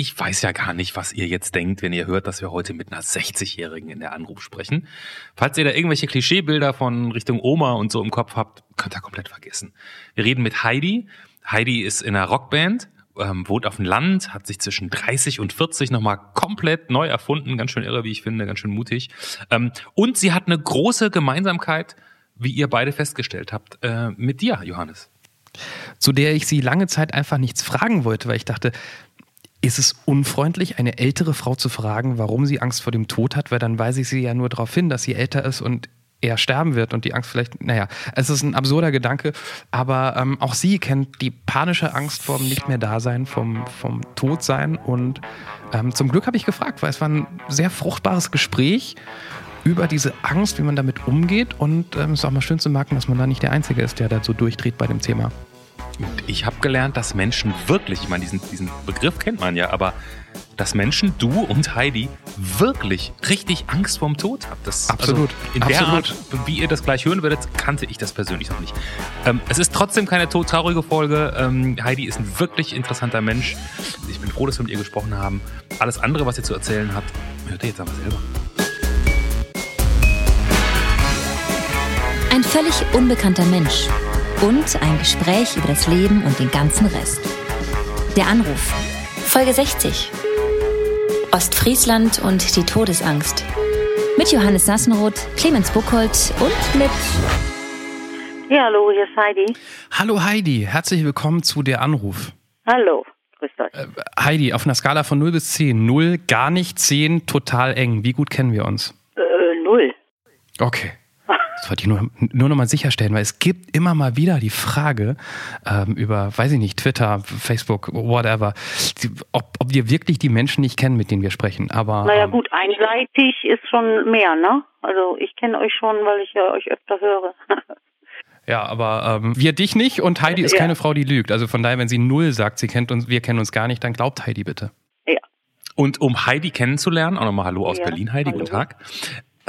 Ich weiß ja gar nicht, was ihr jetzt denkt, wenn ihr hört, dass wir heute mit einer 60-Jährigen in der Anruf sprechen. Falls ihr da irgendwelche Klischeebilder von Richtung Oma und so im Kopf habt, könnt ihr komplett vergessen. Wir reden mit Heidi. Heidi ist in einer Rockband, ähm, wohnt auf dem Land, hat sich zwischen 30 und 40 nochmal komplett neu erfunden. Ganz schön irre, wie ich finde, ganz schön mutig. Ähm, und sie hat eine große Gemeinsamkeit, wie ihr beide festgestellt habt, äh, mit dir, Johannes. Zu der ich sie lange Zeit einfach nichts fragen wollte, weil ich dachte, ist es unfreundlich, eine ältere Frau zu fragen, warum sie Angst vor dem Tod hat? Weil dann weise ich sie ja nur darauf hin, dass sie älter ist und er sterben wird und die Angst vielleicht, naja, es ist ein absurder Gedanke, aber ähm, auch sie kennt die panische Angst vor dem nicht mehr Dasein, vom, vom Todsein und ähm, zum Glück habe ich gefragt, weil es war ein sehr fruchtbares Gespräch über diese Angst, wie man damit umgeht und ähm, es ist auch mal schön zu merken, dass man da nicht der Einzige ist, der da so durchdreht bei dem Thema. Ich habe gelernt, dass Menschen wirklich, ich meine, diesen, diesen Begriff kennt man ja, aber dass Menschen, du und Heidi, wirklich richtig Angst vorm Tod habt. Das, Absolut. Also in der Absolut. Art, wie ihr das gleich hören werdet, kannte ich das persönlich noch nicht. Ähm, es ist trotzdem keine todtraurige Folge. Ähm, Heidi ist ein wirklich interessanter Mensch. Ich bin froh, dass wir mit ihr gesprochen haben. Alles andere, was ihr zu erzählen habt, hört ihr jetzt aber selber. Ein völlig unbekannter Mensch und ein Gespräch über das Leben und den ganzen Rest. Der Anruf. Folge 60. Ostfriesland und die Todesangst. Mit Johannes Sassenroth, Clemens Buchholz und mit Ja, hallo, hier ist Heidi. Hallo Heidi, herzlich willkommen zu der Anruf. Hallo, grüßt euch. Äh, Heidi, auf einer Skala von 0 bis 10, 0 gar nicht, 10 total eng. Wie gut kennen wir uns? Äh, null. Okay. Das wollte ich nur, nur noch mal sicherstellen, weil es gibt immer mal wieder die Frage ähm, über, weiß ich nicht, Twitter, Facebook, whatever, die, ob, ob wir wirklich die Menschen nicht kennen, mit denen wir sprechen. Aber Naja ähm, gut, einseitig ist schon mehr, ne? Also ich kenne euch schon, weil ich ja euch öfter höre. ja, aber ähm, wir dich nicht und Heidi ist Ja. keine Frau, die lügt. Also von daher, wenn sie null sagt, sie kennt uns, wir kennen uns gar nicht, dann glaubt Heidi bitte. ja. Und um Heidi kennenzulernen, auch nochmal Hallo aus Ja, Berlin, Heidi, hallo. guten Tag.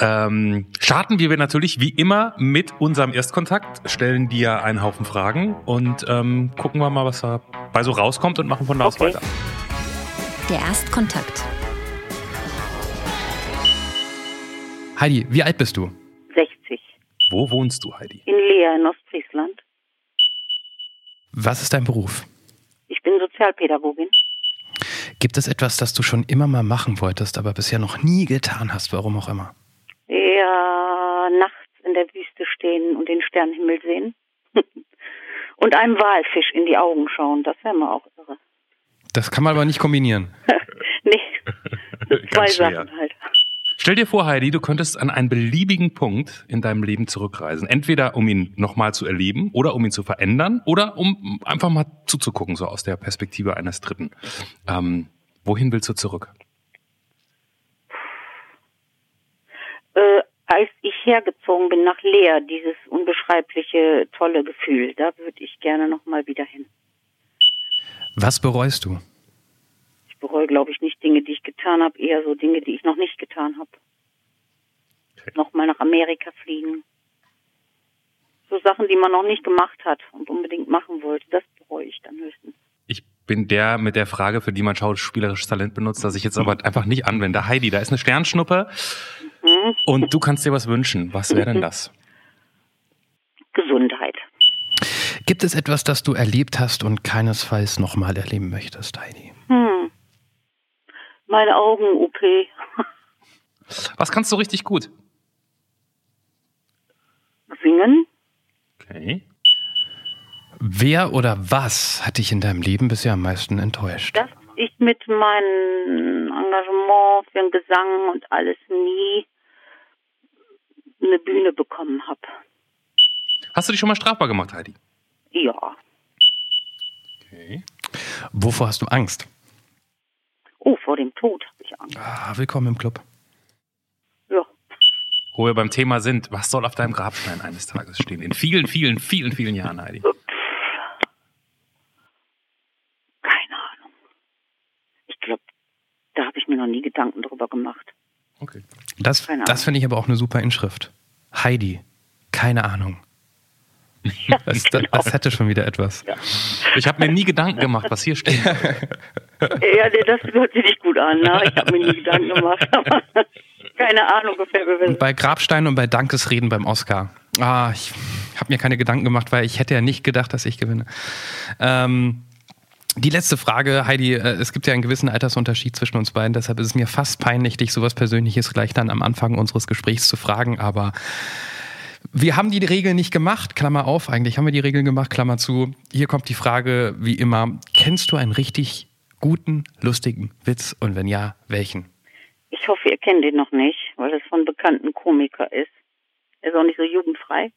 Ähm, starten wir natürlich wie immer mit unserem Erstkontakt, stellen dir einen Haufen Fragen und ähm, gucken wir mal, was dabei so rauskommt und machen von da aus Okay. weiter. der Erstkontakt. Heidi, wie alt bist du? 60. Wo wohnst du, Heidi? In Leer in Ostfriesland. Was ist dein Beruf? Ich bin Sozialpädagogin. Gibt es etwas, das du schon immer mal machen wolltest, aber bisher noch nie getan hast, warum auch immer? Ja, nachts in der Wüste stehen und den Sternenhimmel sehen. und einem Walfisch in die Augen schauen, das wäre mal auch irre. Das kann man aber nicht kombinieren. nee, zwei. Sachen halt. Stell dir vor, Heidi, du könntest an einen beliebigen Punkt in deinem Leben zurückreisen. Entweder um ihn nochmal zu erleben oder um ihn zu verändern oder um einfach mal zuzugucken, so aus der Perspektive eines Dritten. Ähm, wohin willst du zurück? Äh, als ich hergezogen bin nach Leer, dieses unbeschreibliche, tolle Gefühl, da würde ich gerne nochmal wieder hin. Was bereust du? Ich bereue, glaube ich, nicht Dinge, die ich getan habe, eher so Dinge, die ich noch nicht getan habe. Okay. Nochmal nach Amerika fliegen. So Sachen, die man noch nicht gemacht hat und unbedingt machen wollte, das bereue ich dann höchstens. Ich bin der mit der Frage, für die man schauspielerisches Talent benutzt, das ich jetzt aber einfach nicht anwende. Heidi, da ist eine Sternschnuppe Hm? und du kannst dir was wünschen. Was wäre denn das? Gesundheit. Gibt es etwas, das du erlebt hast und keinesfalls nochmal erleben möchtest, Heidi? Hm. Meine Augen-OP. Was kannst du richtig gut? Singen. Okay. Wer oder was hat dich in deinem Leben bisher am meisten enttäuscht? dass ich mit meinem Engagement für den Gesang und alles nie eine Bühne bekommen habe. Hast du dich schon mal strafbar gemacht, Heidi? Ja. Okay. Wovor hast du Angst? Oh, vor dem Tod habe ich Angst. Ah, willkommen im Club. Ja. Wo wir beim Thema sind, was soll auf deinem Grabstein eines Tages stehen? In vielen, vielen, vielen, vielen Jahren, Heidi. Keine Ahnung. Ich glaube, da habe ich mir noch nie Gedanken drüber gemacht. Okay. Das, das finde ich aber auch eine super Inschrift. Heidi, keine Ahnung. Das, das, das hätte schon wieder etwas. Ich habe mir nie Gedanken gemacht, was hier steht. Ja, das hört sich nicht gut an. Ne? Ich habe mir nie Gedanken gemacht. Keine Ahnung, wer wir Und bei Grabstein und bei Dankesreden beim Oscar. Ah, ich habe mir keine Gedanken gemacht, weil ich hätte ja nicht gedacht, dass ich gewinne. Ähm, die letzte Frage, Heidi, äh, es gibt ja einen gewissen Altersunterschied zwischen uns beiden, deshalb ist es mir fast peinlich, dich sowas Persönliches gleich dann am Anfang unseres Gesprächs zu fragen, aber wir haben die Regeln nicht gemacht, Klammer auf, eigentlich haben wir die Regeln gemacht, Klammer zu. Hier kommt die Frage, wie immer, kennst du einen richtig guten, lustigen Witz und wenn ja, welchen? Ich hoffe, ihr kennt ihn noch nicht, weil es von bekannten Komiker ist. Er ist auch nicht so jugendfrei.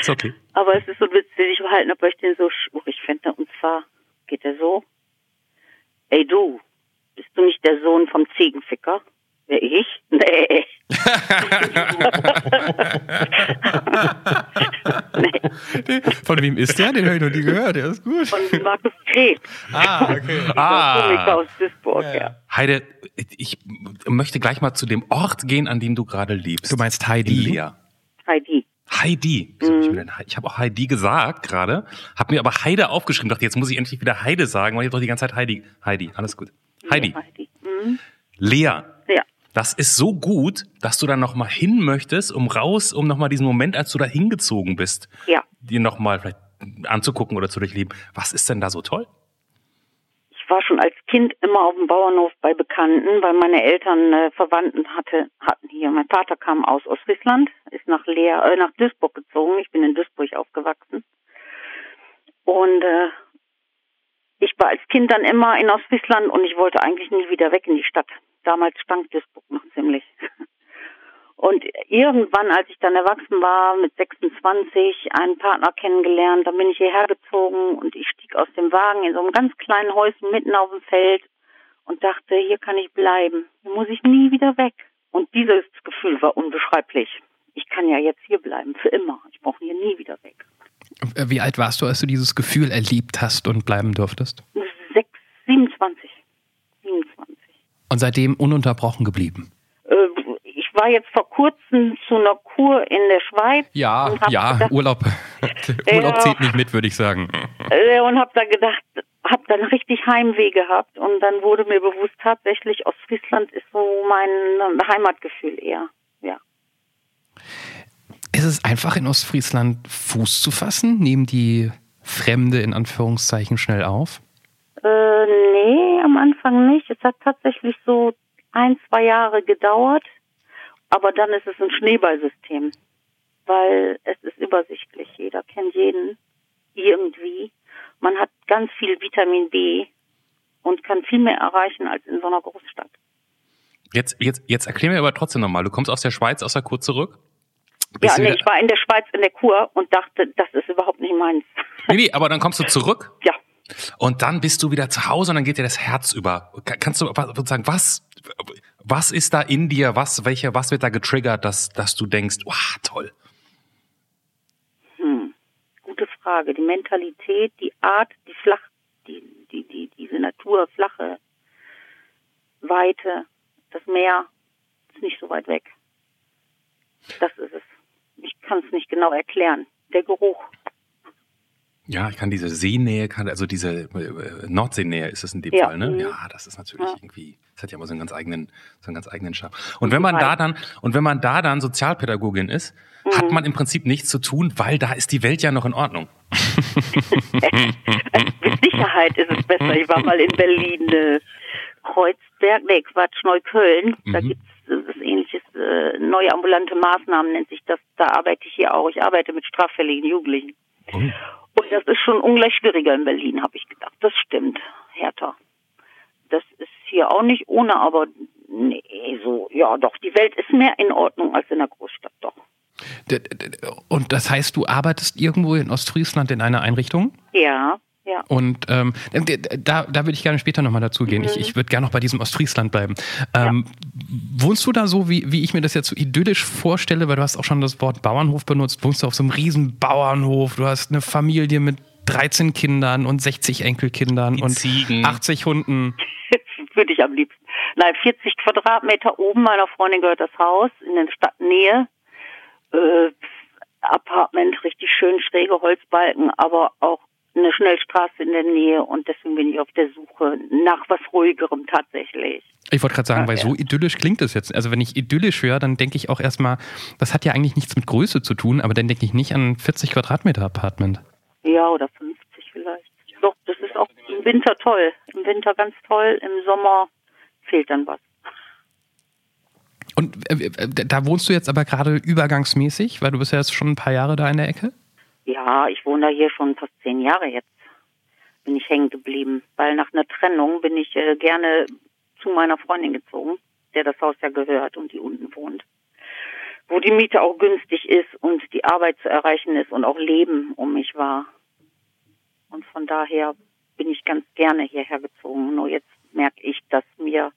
Ist okay. Aber es ist so ein Witz, den ich behalten habe, weil ich den so schwierig finde. Und zwar geht er so. Ey du, bist du nicht der Sohn vom Ziegenficker? Wer ich? Nee. nee. Von wem ist der? Den habe ich noch nie gehört, der ist gut. Von Markus Krebs. Ah, okay. Ah. Aus Duisburg, ja. Ja. Heide, ich möchte gleich mal zu dem Ort gehen, an dem du gerade lebst. Du meinst In Heidi? Heidi. Heidi. Wieso hab ich denn ich habe auch Heidi gesagt gerade, habe mir aber Heide aufgeschrieben. Dachte, jetzt muss ich endlich wieder Heide sagen, weil ich hab doch die ganze Zeit Heidi. Heidi, alles gut. Heidi. Ja, Heidi. Mhm. Lea. Ja. Das ist so gut, dass du da noch mal hin möchtest, um raus, um noch mal diesen Moment, als du da hingezogen bist, Ja. dir noch mal vielleicht anzugucken oder zu durchleben. Was ist denn da so toll? Ich war schon als Kind immer auf dem Bauernhof bei Bekannten, weil meine Eltern äh, Verwandten hatte, hatten hier. Mein Vater kam aus Ostfriesland, nach Leer, äh, nach Duisburg gezogen. Ich bin in Duisburg aufgewachsen. Und äh, ich war als Kind dann immer in Ostfriesland und ich wollte eigentlich nie wieder weg in die Stadt. Damals stank Duisburg noch ziemlich. Und irgendwann, als ich dann erwachsen war, mit 26, einen Partner kennengelernt, dann bin ich hierher gezogen und ich stieg aus dem Wagen in so einem ganz kleinen Häuschen mitten auf dem Feld und dachte, hier kann ich bleiben. Hier muss ich nie wieder weg. Und dieses Gefühl war unbeschreiblich. Ich kann ja jetzt hier bleiben, für immer. Ich brauche hier nie wieder weg. Äh, Wie alt warst du, als du dieses Gefühl erlebt hast und bleiben durftest? Sechs, 27. 27. Und seitdem ununterbrochen geblieben? Äh, ich war jetzt vor kurzem zu einer Kur in der Schweiz. Ja, ja, gedacht, Urlaub. Urlaub zählt nicht mit, würde ich sagen. Äh, und habe da gedacht, habe dann richtig Heimweh gehabt und dann wurde mir bewusst, tatsächlich Ostfriesland ist so mein Heimatgefühl eher. Ist es einfach in Ostfriesland Fuß zu fassen? Nehmen die Fremde in Anführungszeichen schnell auf? Äh, nee, am Anfang nicht. Es hat tatsächlich so ein, zwei Jahre gedauert, aber dann ist es ein Schneeballsystem, weil es ist übersichtlich. Jeder kennt jeden irgendwie. Man hat ganz viel Vitamin B und kann viel mehr erreichen als in so einer Großstadt. Jetzt, jetzt, jetzt erklär mir aber trotzdem nochmal. Du kommst aus der Schweiz, aus der Kur zurück? Ja, nee, ich war in der Schweiz in der Kur und dachte, das ist überhaupt nicht meins. nee, nee, aber dann kommst du zurück Ja, und dann bist du wieder zu Hause und dann geht dir das Herz über. Ka- Kannst du was- sozusagen, was, was ist da in dir? Was, welche, was wird da getriggert, dass, dass du denkst, wow, toll. hm. gute Frage. Die Mentalität, die Art, die flach, die, die, die, diese Natur, flache Weite, das Meer ist nicht so weit weg. Das ist es. Ich kann es nicht genau erklären. Der Geruch. Ja, ich kann diese Seenähe, kann, also diese äh, Nordseenähe ist es in dem Ja. Fall, ne? Mhm. Ja, das ist natürlich Ja. irgendwie, das hat ja immer so einen ganz eigenen, so einen ganz eigenen Charme. Und wenn man da dann, und wenn man da dann Sozialpädagogin ist, Mhm. hat man im Prinzip nichts zu tun, weil da ist die Welt ja noch in Ordnung. Mit Sicherheit ist es besser. Ich war mal in Berlin, äh, Kreuzberg, nee, Quatsch, Neukölln. Da Mhm. gibt's das ähnliches, äh, neue ambulante Maßnahmen nennt sich das. Da arbeite ich hier auch. Ich arbeite mit straffälligen Jugendlichen. Oh. Und das ist schon ungleich schwieriger in Berlin, habe ich gedacht. Das stimmt, härter. Das ist hier auch nicht ohne, aber nee, so, ja doch, die Welt ist mehr in Ordnung als in der Großstadt, doch. Und das heißt, du arbeitest irgendwo in Ostfriesland in einer Einrichtung? Ja, ja. Und ähm, da, da würde ich gerne später nochmal dazu gehen. Ich, ich würde gerne noch bei diesem Ostfriesland bleiben. Ähm, Wohnst du da so, wie, wie ich mir das jetzt so idyllisch vorstelle, weil du hast auch schon das Wort Bauernhof benutzt, wohnst du auf so einem riesen Bauernhof, du hast eine Familie mit 13 Kindern und 60 Enkelkindern Die und Ziegen. 80 Hunden. Würde ich am liebsten. Nein, 40 Quadratmeter oben meiner Freundin gehört das Haus in der Stadtnähe. Äh, Apartment, richtig schön schräge Holzbalken, aber auch eine Schnellstraße in der Nähe und deswegen bin ich auf der Suche nach was ruhigerem tatsächlich. Ich wollte gerade sagen, Ja, weil so idyllisch klingt es jetzt. Also wenn ich idyllisch höre, dann denke ich auch erstmal, das hat ja eigentlich nichts mit Größe zu tun, aber dann denke ich nicht an 40 Quadratmeter Apartment. Ja, oder 50 vielleicht. Doch, das ist auch im Winter toll. Im Winter ganz toll, im Sommer fehlt dann was. Und äh, äh, da wohnst du jetzt aber gerade übergangsmäßig, weil du bist ja jetzt schon ein paar Jahre da in der Ecke? Ja, ich wohne da hier schon fast zehn Jahre jetzt. Bin ich hängen geblieben, weil nach einer Trennung bin ich äh, gerne zu meiner Freundin gezogen, der das Haus ja gehört und die unten wohnt. Wo die Miete auch günstig ist und die Arbeit zu erreichen ist und auch Leben um mich war. Und von daher bin ich ganz gerne hierher gezogen. Nur jetzt merke ich, dass mir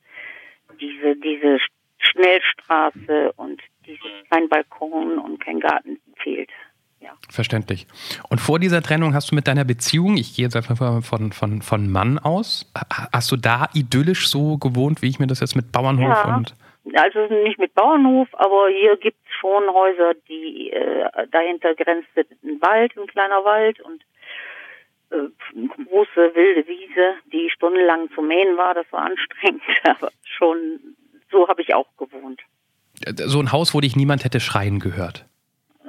diese, diese Schnellstraße und dieses kein Balkon und kein Garten fehlt. Ja. Verständlich. Und vor dieser Trennung hast du mit deiner Beziehung, ich gehe jetzt einfach mal von, von, von Mann aus, ha- hast du da idyllisch so gewohnt, wie ich mir das jetzt mit Bauernhof Ja. und Also nicht mit Bauernhof, aber hier gibt's schon Häuser, die äh, dahinter grenzt ein Wald, ein kleiner Wald und äh, eine große wilde Wiese, die stundenlang zu mähen war. Das war anstrengend, aber schon so habe ich auch gewohnt. so ein Haus, wo dich niemand hätte schreien gehört.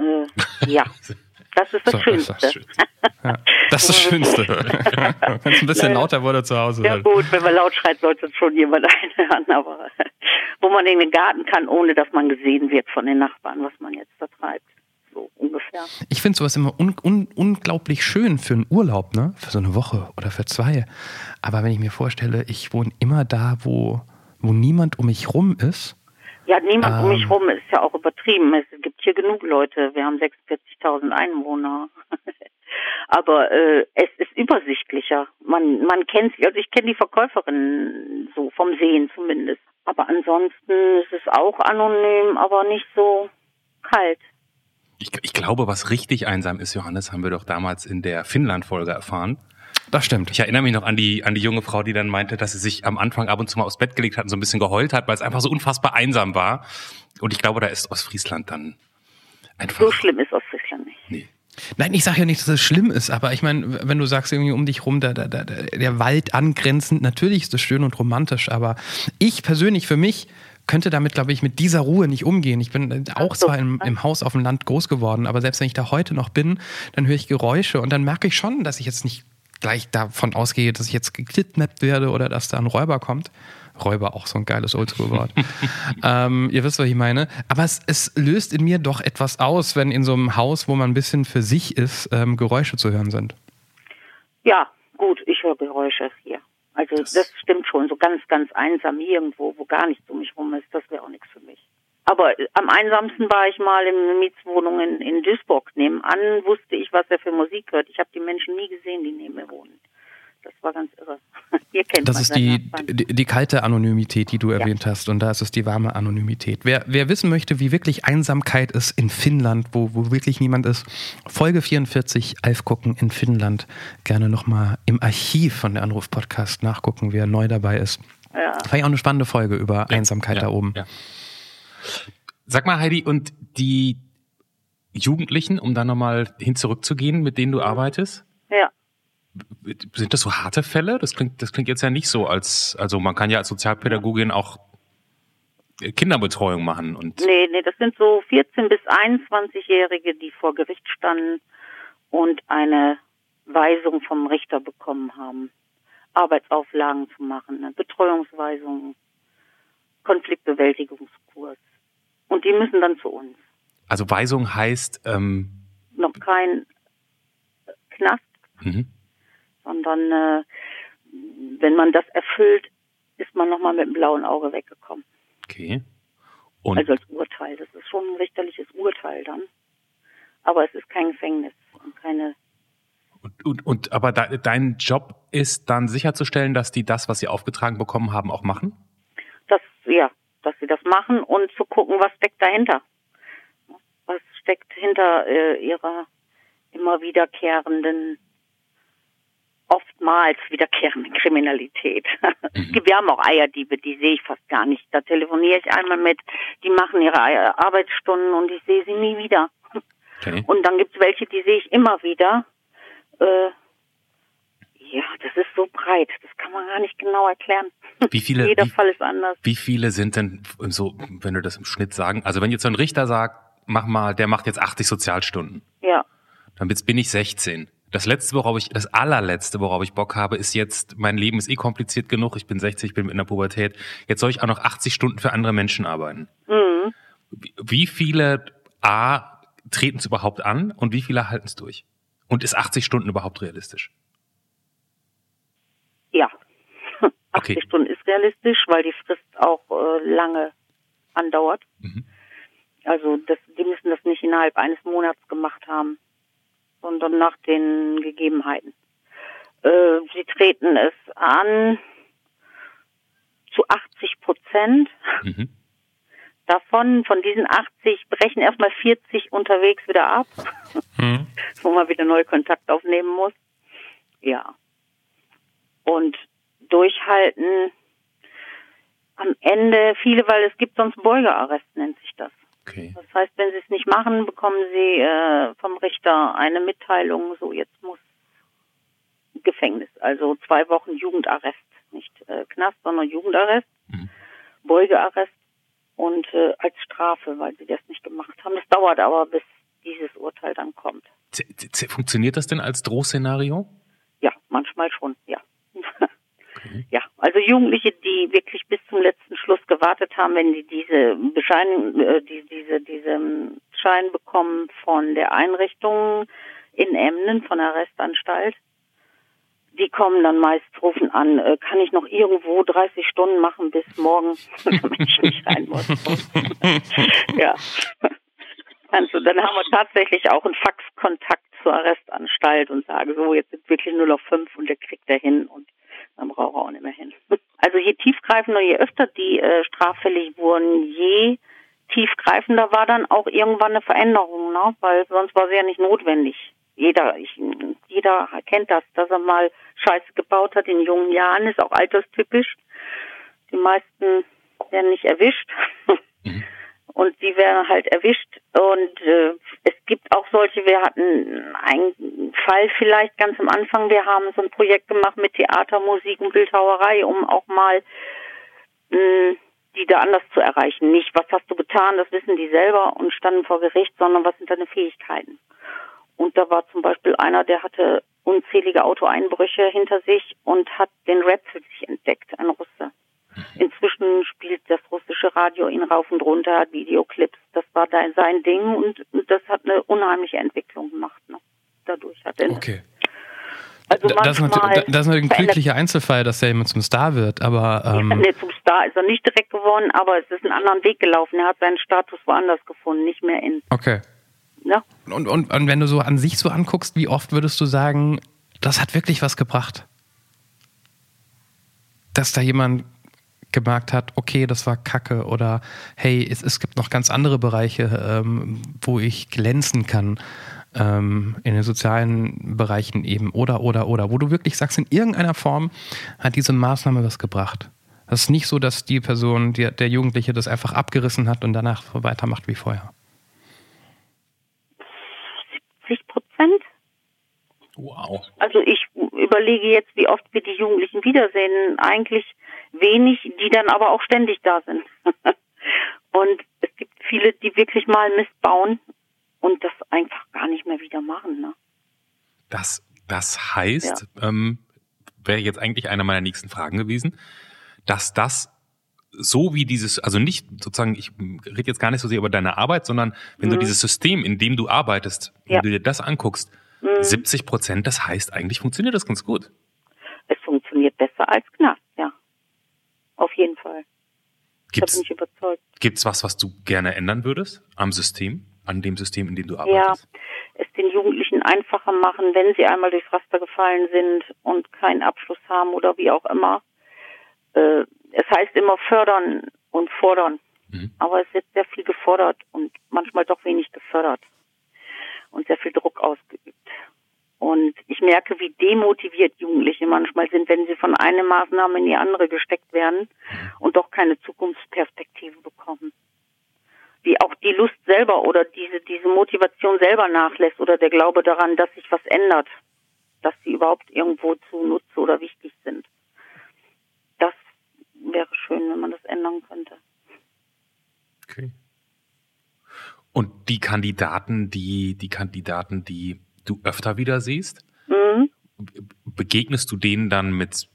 Äh, ja, das ist das So, Schönste. Das ist, schön. ja, das, ist das Schönste. Wenn es ein bisschen lauter wurde zu Hause. Ja Halt. gut, wenn man laut schreit, sollte es schon jemand einhören, aber wo man in den Garten kann, ohne dass man gesehen wird von den Nachbarn, was man jetzt da treibt. So ungefähr. Ich finde sowas immer un un unglaublich schön für einen Urlaub, ne? Für so eine Woche oder für zwei. Aber wenn ich mir vorstelle, ich wohne immer da, wo, wo niemand um mich rum ist. Ja, niemand um Ähm. mich rum ist ja auch übertrieben. Es gibt hier genug Leute. Wir haben 46.000 Einwohner. Aber äh, es ist übersichtlicher. Man, man kennt sie. Also ich kenne die Verkäuferin so vom Sehen zumindest. Aber ansonsten ist es auch anonym, aber nicht so kalt. Ich, ich glaube, was richtig einsam ist, Johannes, haben wir doch damals in der Finnland-Folge erfahren. Das stimmt. Ich erinnere mich noch an die, an die junge Frau, die dann meinte, dass sie sich am Anfang ab und zu mal aufs Bett gelegt hat und so ein bisschen geheult hat, weil es einfach so unfassbar einsam war. Und ich glaube, da ist Ostfriesland dann einfach. So schlimm ist Ostfriesland nicht. Nee. Nein, ich sage ja nicht, dass es schlimm ist, aber ich meine, wenn du sagst, irgendwie um dich rum, der, der, der, der Wald angrenzend, natürlich ist das schön und romantisch, aber ich persönlich für mich könnte damit, glaube ich, mit dieser Ruhe nicht umgehen. Ich bin auch Ach so. zwar im, im Haus auf dem Land groß geworden, aber selbst wenn ich da heute noch bin, dann höre ich Geräusche und dann merke ich schon, dass ich jetzt nicht gleich davon ausgehe, dass ich jetzt gekidnappt werde oder dass da ein Räuber kommt. Räuber, auch so ein geiles Oldschool-Wort. ähm, ihr wisst, was ich meine. Aber es, es löst in mir doch etwas aus, wenn in so einem Haus, wo man ein bisschen für sich ist, ähm, Geräusche zu hören sind. Ja, gut, ich höre Geräusche hier. Also das, stimmt schon. So ganz, ganz einsam irgendwo, wo gar nichts um mich rum ist, das wäre auch nichts für mich. Aber äh, am einsamsten war ich mal in einer Mietswohnung in, in Duisburg. Nebenan wusste ich, was er für Musik hört. Ich habe die Menschen nie gesehen, die neben mir wohnen. Das war ganz irre. Hier kennt Das ist die, die, die kalte Anonymität, die du erwähnt hast. Und da ist es die warme Anonymität. Wer, wer wissen möchte, wie wirklich Einsamkeit ist in Finnland, wo, wo wirklich niemand ist, Folge 44, Alf gucken in Finnland. Gerne nochmal im Archiv von der Anruf-Podcast nachgucken, wer neu dabei ist. Ja. War ja auch eine spannende Folge über Einsamkeit Ja, da oben. Ja. Sag mal, Heidi, und die Jugendlichen, um da nochmal hin zurückzugehen, mit denen du arbeitest, ja. sind das so harte Fälle? Das klingt, das klingt jetzt ja nicht so, als, also man kann ja als Sozialpädagogin auch Kinderbetreuung machen und Nee, nee, das sind so 14- bis 21-Jährige, die vor Gericht standen und eine Weisung vom Richter bekommen haben, Arbeitsauflagen zu machen, eine Betreuungsweisung, Konfliktbewältigungskurs. Und die müssen dann zu uns. also Weisung heißt, ähm, Noch kein Knast, mhm. sondern äh, wenn man das erfüllt, ist man nochmal mit dem blauen Auge weggekommen. okay. Und Also als Urteil. Das ist schon ein richterliches Urteil dann. Aber es ist kein Gefängnis und keine. Und, und, und aber de, dein Job ist dann sicherzustellen, dass die das, was sie aufgetragen bekommen haben, auch machen? Das, ja, dass sie das machen und zu gucken, was steckt dahinter. Was steckt hinter äh, ihrer immer wiederkehrenden, oftmals wiederkehrenden Kriminalität. Gibt- Wir haben auch Eierdiebe, die sehe ich fast gar nicht. Da telefoniere ich einmal mit, die machen ihre Arbeitsstunden und ich sehe sie nie wieder. Okay. Und dann gibt es welche, die sehe ich immer wieder. Äh, Ja, das ist so breit. Das kann man gar nicht genau erklären. Wie viele, Jeder wie, Fall ist anders. wie viele sind denn so, wenn du das im Schnitt sagen, also wenn jetzt so ein Richter sagt, mach mal, der macht jetzt 80 Sozialstunden, Ja. dann bin ich 16. Das letzte, worauf ich, das allerletzte, worauf ich Bock habe, ist jetzt, mein Leben ist eh kompliziert genug, ich bin 60, ich bin in der Pubertät, jetzt soll ich auch noch 80 Stunden für andere Menschen arbeiten. Mhm. Wie- Wie viele A treten es überhaupt an und wie viele halten es durch? Und ist 80 Stunden überhaupt realistisch? Ja. 80 Okay. Stunden ist realistisch, weil die Frist auch äh, lange andauert. Mhm. Also das, die müssen das nicht innerhalb eines Monats gemacht haben, sondern nach den Gegebenheiten. Äh, sie treten es an zu 80 Prozent. Mhm. Davon, von diesen 80, brechen erstmal 40 unterwegs wieder ab, Hm. wo man wieder neu Kontakt aufnehmen muss. Ja. Und durchhalten am Ende viele, weil es gibt sonst Beugearrest, nennt sich das. Okay. Das heißt, wenn sie es nicht machen, bekommen sie äh, vom Richter eine Mitteilung, so jetzt muss Gefängnis, also zwei Wochen Jugendarrest, nicht äh, Knast, sondern Jugendarrest, Mhm. Beugearrest und äh, als Strafe, weil sie das nicht gemacht haben. Das dauert aber, bis dieses Urteil dann kommt. Z- Funktioniert das denn als Drohszenario? Ja, manchmal schon, ja. Ja, also Jugendliche, die wirklich bis zum letzten Schluss gewartet haben, wenn die diese Beschein, äh, die, diese, diesen Schein bekommen von der Einrichtung in Emden, von der Restanstalt, die kommen dann meist, rufen an, äh, kann ich noch irgendwo 30 Stunden machen bis morgen, damit ich nicht rein muss. ja. Also dann haben wir tatsächlich auch einen Faxkontakt zur Arrestanstalt und sagen, so, jetzt sind wirklich nur noch fünf und der kriegt er hin und dann braucht er auch nicht mehr hin. Also je tiefgreifender, je öfter die äh, straffällig wurden, je tiefgreifender war dann auch irgendwann eine Veränderung, ne? weil sonst war sie ja nicht notwendig. Jeder, ich, jeder kennt das, dass er mal Scheiße gebaut hat in jungen Jahren, ist auch alterstypisch. Die meisten werden nicht erwischt. Mhm. Und die werden halt erwischt. Und äh, es gibt auch solche, wir hatten einen Fall vielleicht ganz am Anfang, wir haben so ein Projekt gemacht mit Theater, Musik und Bildhauerei, um auch mal mh, die da anders zu erreichen. Nicht, was hast du getan, das wissen die selber und standen vor Gericht, sondern was sind deine Fähigkeiten. Und da war zum Beispiel einer, der hatte unzählige Autoeinbrüche hinter sich und hat den Rap für sich entdeckt, ein Russe. Inzwischen spielt das russische Radio ihn rauf und runter, hat Videoclips. Das war da sein Ding und, und das hat eine unheimliche Entwicklung gemacht. Ne? Dadurch hat er. Okay. Also das, ist natürlich, das ist ein glücklicher Einzelfall, dass der jemand zum Star wird, aber ähm, Nee, zum Star ist er nicht direkt geworden, aber es ist einen anderen Weg gelaufen. Er hat seinen Status woanders gefunden, nicht mehr in. okay. Ne? Und, und, und wenn du so an sich so anguckst, wie oft würdest du sagen, das hat wirklich was gebracht? Dass da jemand gemerkt hat, okay, das war Kacke oder hey, es, es gibt noch ganz andere Bereiche, ähm, wo ich glänzen kann ähm, in den sozialen Bereichen eben oder oder oder, wo du wirklich sagst, in irgendeiner Form hat diese Maßnahme was gebracht. Das ist nicht so, dass die Person, die, der Jugendliche das einfach abgerissen hat und danach weitermacht wie vorher. 70 Prozent. Wow. Also ich überlege jetzt, wie oft wir die Jugendlichen wiedersehen. Eigentlich wenig, die dann aber auch ständig da sind. und es gibt viele, die wirklich mal Mist bauen und das einfach gar nicht mehr wieder machen. Ne? Das, das heißt, ähm, wäre jetzt eigentlich eine meiner nächsten Fragen gewesen, dass das so wie dieses, also nicht sozusagen, ich rede jetzt gar nicht so sehr über deine Arbeit, sondern wenn du dieses System, in dem du arbeitest, wenn Ja. du dir das anguckst, 70 Prozent, das heißt, eigentlich funktioniert das ganz gut. Es funktioniert besser als Knast, ja. Auf jeden Fall. Da Gibt's, bin ich überzeugt. gibt's was, was du gerne ändern würdest am System, an dem System, in dem du Ja, arbeitest? es den Jugendlichen einfacher machen, wenn sie einmal durchs Raster gefallen sind und keinen Abschluss haben oder wie auch immer. Äh, es heißt immer fördern und fordern. Mhm. Aber es wird sehr viel gefordert und manchmal doch wenig gefördert und sehr viel Druck ausgeübt. Und ich merke, wie demotiviert Jugendliche manchmal sind, wenn sie von einer Maßnahme in die andere gesteckt werden und doch keine Zukunftsperspektive bekommen. Wie auch die Lust selber oder diese, diese Motivation selber nachlässt oder der Glaube daran, dass sich was ändert. dass sie überhaupt irgendwo zu Nutze oder wichtig sind. Das wäre schön, wenn man das ändern könnte. Okay. Und die Kandidaten, die, die Kandidaten, die du öfter wieder siehst, mhm. begegnest du denen dann mit,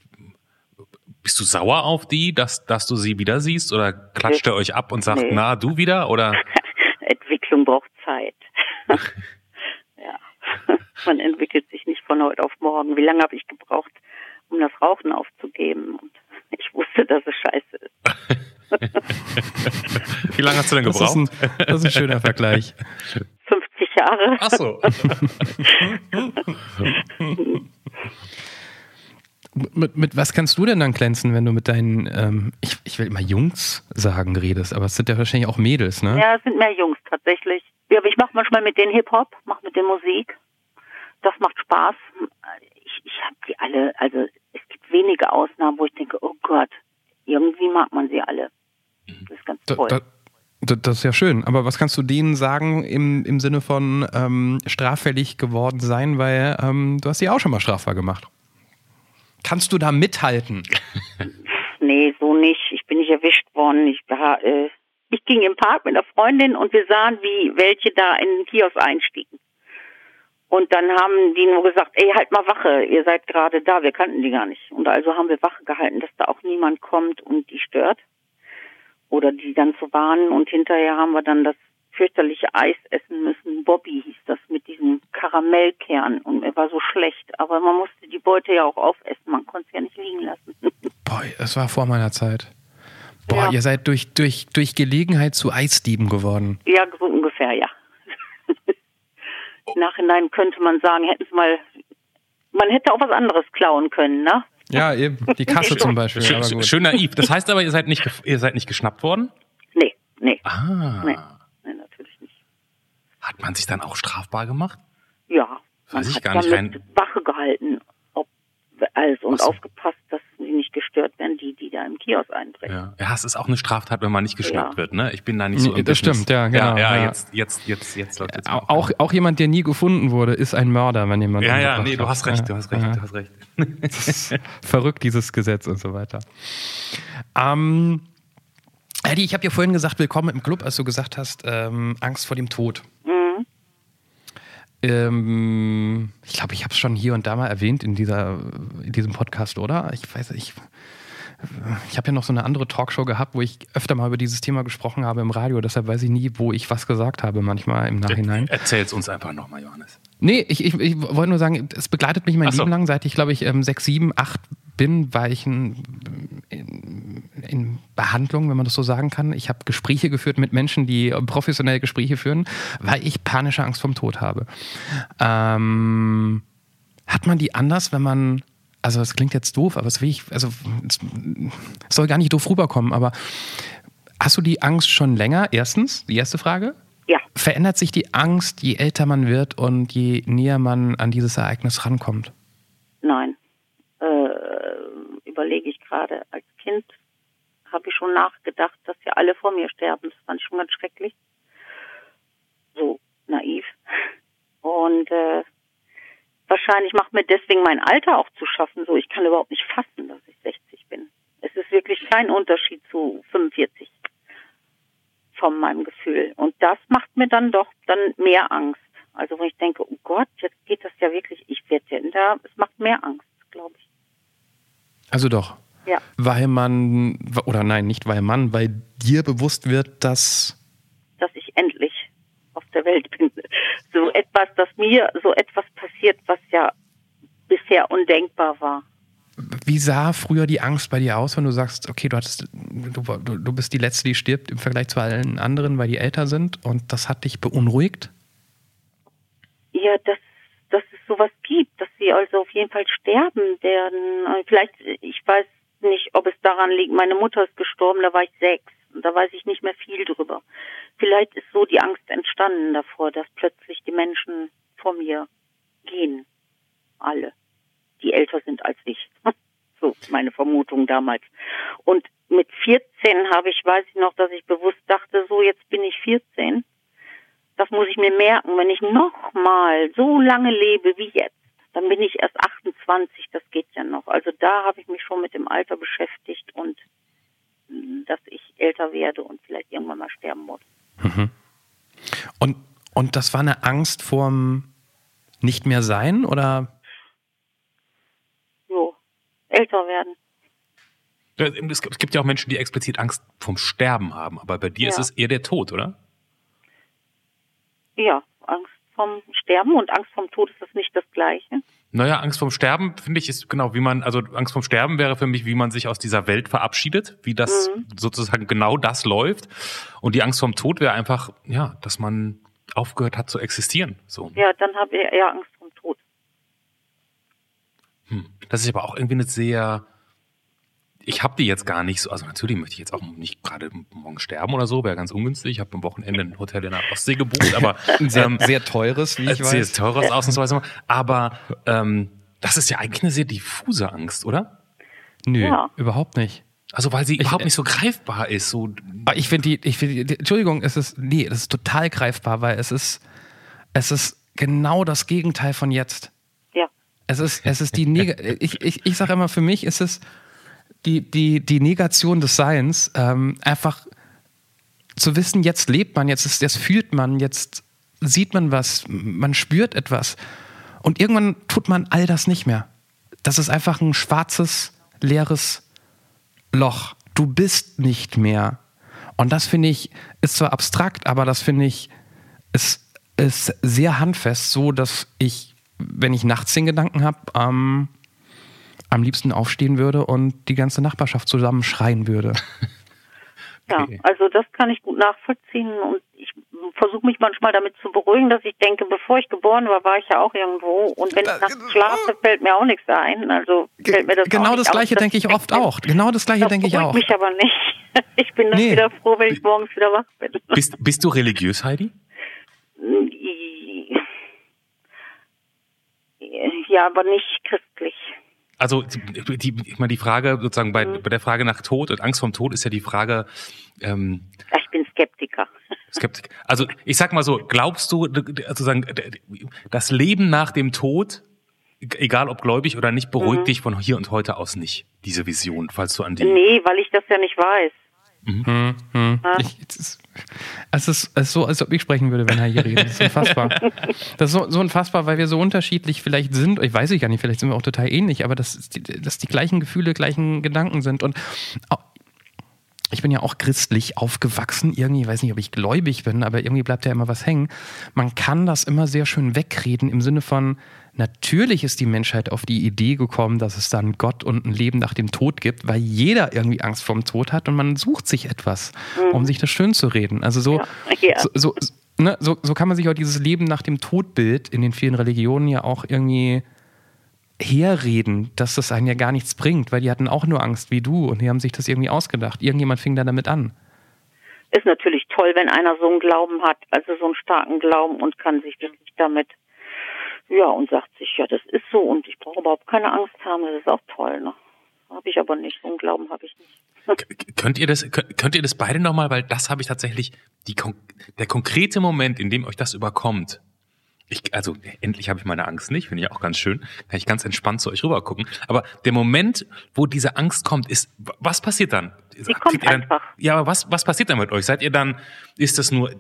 bist du sauer auf die, dass, dass du sie wieder siehst oder klatscht nee. ihr euch ab und sagt, nee. na, du wieder oder? Entwicklung braucht Zeit. ja. Man entwickelt sich nicht von heute auf morgen. Wie lange habe ich gebraucht, um das Rauchen aufzugeben? Und ich wusste, dass es scheiße ist. Wie lange hast du denn gebraucht? Das ist ein, das ist ein schöner Vergleich. 50 Jahre. Ach so. mit, mit was kannst du denn dann glänzen, wenn du mit deinen, ähm, ich, ich will immer Jungs sagen, redest, aber es sind ja wahrscheinlich auch Mädels, ne? Ja, es sind mehr Jungs tatsächlich. Ja, aber ich mache manchmal mit denen Hip-Hop, mache mit denen Musik. Das macht Spaß. Ich, ich habe die alle, also es gibt wenige Ausnahmen, wo ich denke, oh Gott, irgendwie mag man sie alle. Das ist ganz toll. Da, da, das ist ja schön. Aber was kannst du denen sagen im, im Sinne von ähm, straffällig geworden sein, weil ähm, du hast sie auch schon mal strafbar gemacht. Kannst du da mithalten? nee, so nicht. Ich bin nicht erwischt worden. Ich, äh, ich ging im Park mit einer Freundin und wir sahen, wie welche da in den Kiosk einstiegen. Und dann haben die nur gesagt, ey, halt mal Wache, ihr seid gerade da, wir kannten die gar nicht. Und also haben wir Wache gehalten, dass da auch niemand kommt und die stört. Oder die dann zu warnen. Und hinterher haben wir dann das fürchterliche Eis essen müssen. Bobby hieß das mit diesem Karamellkern. Und er war so schlecht. Aber man musste die Beute ja auch aufessen. Man konnte es ja nicht liegen lassen. Boah, es war vor meiner Zeit. Boah, ja. ihr seid durch, durch, durch Gelegenheit zu Eisdieben geworden. Ja, so ungefähr, ja. Nachhinein könnte man sagen, hätten sie mal, man hätte auch was anderes klauen können, ne? Ja, eben. Die Kasse zum Beispiel. Schön, schön, naiv. Das heißt aber, ihr seid nicht, ihr seid nicht geschnappt worden? Nee, nee. Ah. Nee, nee natürlich nicht. Hat man sich dann auch strafbar gemacht? Ja. Weiß ich gar nicht rein. Wache gehalten, also, und so. aufgepasst, dass sie nicht gestört werden, die, die da im Kiosk einbrechen. Ja. ja, es ist auch eine Straftat, wenn man nicht geschnappt ja. wird, ne? Ich bin da nicht so im Das Business. stimmt, ja, genau. Ja, ja, jetzt, jetzt, jetzt, jetzt läuft jetzt auch, auch jemand, der nie gefunden wurde, ist ein Mörder, wenn jemand. Ja, ja, nee, du hast recht, du hast recht, du hast recht. verrückt, dieses Gesetz und so weiter. Ähm, Eddie, ich habe dir vorhin gesagt, willkommen im Club, als du gesagt hast, ähm, Angst vor dem Tod. Mhm. Ähm, ich glaube, ich habe es schon hier und da mal erwähnt in, dieser, in diesem Podcast, oder? Ich weiß nicht ich habe ja noch so eine andere Talkshow gehabt, wo ich öfter mal über dieses Thema gesprochen habe im Radio. Deshalb weiß ich nie, wo ich was gesagt habe, manchmal im Nachhinein. Erzähl es uns einfach nochmal, Johannes. Nee, ich, ich, ich wollte nur sagen, es begleitet mich mein so. Leben lang. Seit ich, glaube ich, ähm, sechs, sieben, acht bin, war ich in, in, in, Behandlung, wenn man das so sagen kann. Ich habe Gespräche geführt mit Menschen, die professionell Gespräche führen, weil ich panische Angst vom Tod habe. Ähm, hat man die anders, wenn man also das klingt jetzt doof, aber es will ich, also es soll gar nicht doof rüberkommen, aber hast du die Angst schon länger? Erstens, die erste Frage. Ja. Verändert sich die Angst, je älter man wird und je näher man an dieses Ereignis rankommt? Nein. Äh, überlege ich gerade. Als Kind habe ich schon nachgedacht, dass ja alle vor mir sterben. Das fand ich schon ganz schrecklich. So naiv. Und äh, wahrscheinlich macht mir deswegen mein Alter auch zu schaffen. So, ich kann überhaupt nicht fassen, dass ich 60 bin. Es ist wirklich kein Unterschied zu 45 von meinem Gefühl. Und das macht mir dann doch dann mehr Angst. Also wenn ich denke, oh Gott, jetzt geht das ja wirklich, ich werde ja da, es macht mehr Angst, glaube ich. Also doch. Ja. Weil man, oder nein, nicht weil man, weil dir bewusst wird, dass. Dass ich endlich auf der Welt bin. So etwas, dass mir so etwas passiert, was ja bisher undenkbar war. Wie sah früher die Angst bei dir aus, wenn du sagst, okay, du hattest, du, du bist die Letzte, die stirbt im Vergleich zu allen anderen, weil die älter sind und das hat dich beunruhigt? Ja, es sowas gibt, dass sie also auf jeden Fall sterben werden. Vielleicht, ich weiß nicht, ob es daran liegt, meine Mutter ist gestorben, da war ich sechs. Und da weiß ich nicht mehr viel drüber. Vielleicht ist so die Angst entstanden davor, dass plötzlich die Menschen vor mir gehen. Alle. Die älter sind als ich. so meine Vermutung damals. Und mit 14 habe ich, weiß ich noch, dass ich bewusst dachte, so jetzt bin ich 14. Das muss ich mir merken, wenn ich nochmal so lange lebe wie jetzt, Dann bin ich erst 28, das geht ja noch. Also da habe ich mich schon mit dem Alter beschäftigt und mh, dass ich älter werde und vielleicht irgendwann mal sterben muss. Und, und das war eine Angst vorm nicht mehr sein oder? So, älter werden. Es gibt ja auch Menschen, die explizit Angst vom Sterben haben, aber bei dir ist Ja. es eher der Tod, oder? Ja, Angst vom Sterben und Angst vom Tod ist das nicht das Gleiche. Naja, Angst vom Sterben, finde ich, ist genau, wie man, also Angst vom Sterben wäre für mich, wie man sich aus dieser Welt verabschiedet, wie das sozusagen genau das läuft. Und die Angst vom Tod wäre einfach, ja, dass man aufgehört hat zu existieren. So. Ja, dann habe ich eher Angst vom Tod. Hm. Das ist aber auch irgendwie eine sehr, ich habe die jetzt gar nicht so, also natürlich möchte ich jetzt auch nicht gerade morgen sterben oder so, wäre ganz ungünstig. Ich habe am Wochenende ein Hotel in der Ostsee gebucht, aber Ein sehr, ähm, sehr teures, wie ich sehr weiß. teures ausnahmsweise mal. Aber ähm, das ist ja eigentlich eine sehr diffuse Angst, oder? Nö, Ja. überhaupt nicht. Also weil sie Ich- überhaupt nicht so greifbar ist. So, Aber ich finde die, ich finde, die, Entschuldigung, es ist, nee, das ist total greifbar, weil es ist, es ist genau das Gegenteil von jetzt. Ja, Es ist, es ist die, Neg ich, ich, ich sage immer, für mich ist es die, die, die Negation des Seins, ähm, einfach zu wissen, jetzt lebt man, jetzt ist, jetzt fühlt man, jetzt sieht man was, man spürt etwas. Und irgendwann tut man all das nicht mehr. Das ist einfach ein schwarzes, leeres Loch. Du bist nicht mehr. Und das finde ich, ist zwar abstrakt, aber das finde ich, ist, ist sehr handfest, so dass ich, wenn ich nachts den Gedanken habe, ähm, am liebsten aufstehen würde und die ganze Nachbarschaft zusammen schreien würde. Okay. ja. Also das kann ich gut nachvollziehen und ich versuche mich manchmal damit zu beruhigen, dass ich denke, bevor ich geboren war, war ich ja auch irgendwo und wenn ich nachts schlafe, fällt mir auch nichts ein. Also fällt mir das genau das Gleiche denke ich oft auch. Genau das Gleiche Das denke ich auch. mich aber nicht. Ich bin dann Nee. wieder froh, wenn ich morgens wieder wach bin. bist, bist du religiös, Heidi? Ja, aber nicht christlich. Also die, ich meine, die Frage sozusagen bei, bei der Frage nach Tod und Angst vom Tod ist ja die Frage, ähm, ich bin Skeptiker. Skeptik. Also ich sag mal so, glaubst du sozusagen das Leben nach dem Tod, egal ob gläubig oder nicht, beruhigt dich von hier und heute aus nicht, diese Vision, falls du an die. Nee, weil ich das ja nicht weiß. Hm, hm. Ich, es, ist, es, ist, es ist so, als ob ich sprechen würde, wenn er hier redet. Das ist unfassbar. Das ist so, so unfassbar, weil wir so unterschiedlich vielleicht sind. Ich weiß ich gar nicht, vielleicht sind wir auch total ähnlich, aber dass die, dass die gleichen Gefühle, gleichen Gedanken sind. Und ich bin ja auch christlich aufgewachsen, irgendwie, ich weiß nicht, ob ich gläubig bin, aber irgendwie bleibt ja immer was hängen. Man kann das immer sehr schön wegreden im Sinne von, natürlich ist die Menschheit auf die Idee gekommen, dass es dann Gott und ein Leben nach dem Tod gibt, weil jeder irgendwie Angst vorm Tod hat und man sucht sich etwas, um sich das schön zu reden. Also so, Ja. so, so, ne, so, so kann man sich auch dieses Leben nach dem Todbild in den vielen Religionen ja auch irgendwie herreden, dass das einen ja gar nichts bringt, weil die hatten auch nur Angst wie du und die haben sich das irgendwie ausgedacht. Irgendjemand fing dann damit an. Ist natürlich toll, wenn einer so einen Glauben hat, also so einen starken Glauben und kann sich wirklich damit, ja, und sagt sich, ja, das ist so und ich brauche überhaupt keine Angst haben, das ist auch toll, ne? Habe ich aber nicht, so einen Glauben habe ich nicht. K- Könnt ihr das, könnt könnt ihr das beide nochmal, weil das habe ich tatsächlich, die, der konkrete Moment, in dem euch das überkommt. Ich, also endlich habe ich meine Angst nicht, finde ich auch ganz schön. Kann ich ganz entspannt zu euch rüber gucken. Aber der Moment, wo diese Angst kommt, ist, was passiert dann? Die kommt Kriegt ihr dann, einfach. Ja, aber was, was passiert dann mit euch? Seid ihr dann, ist das nur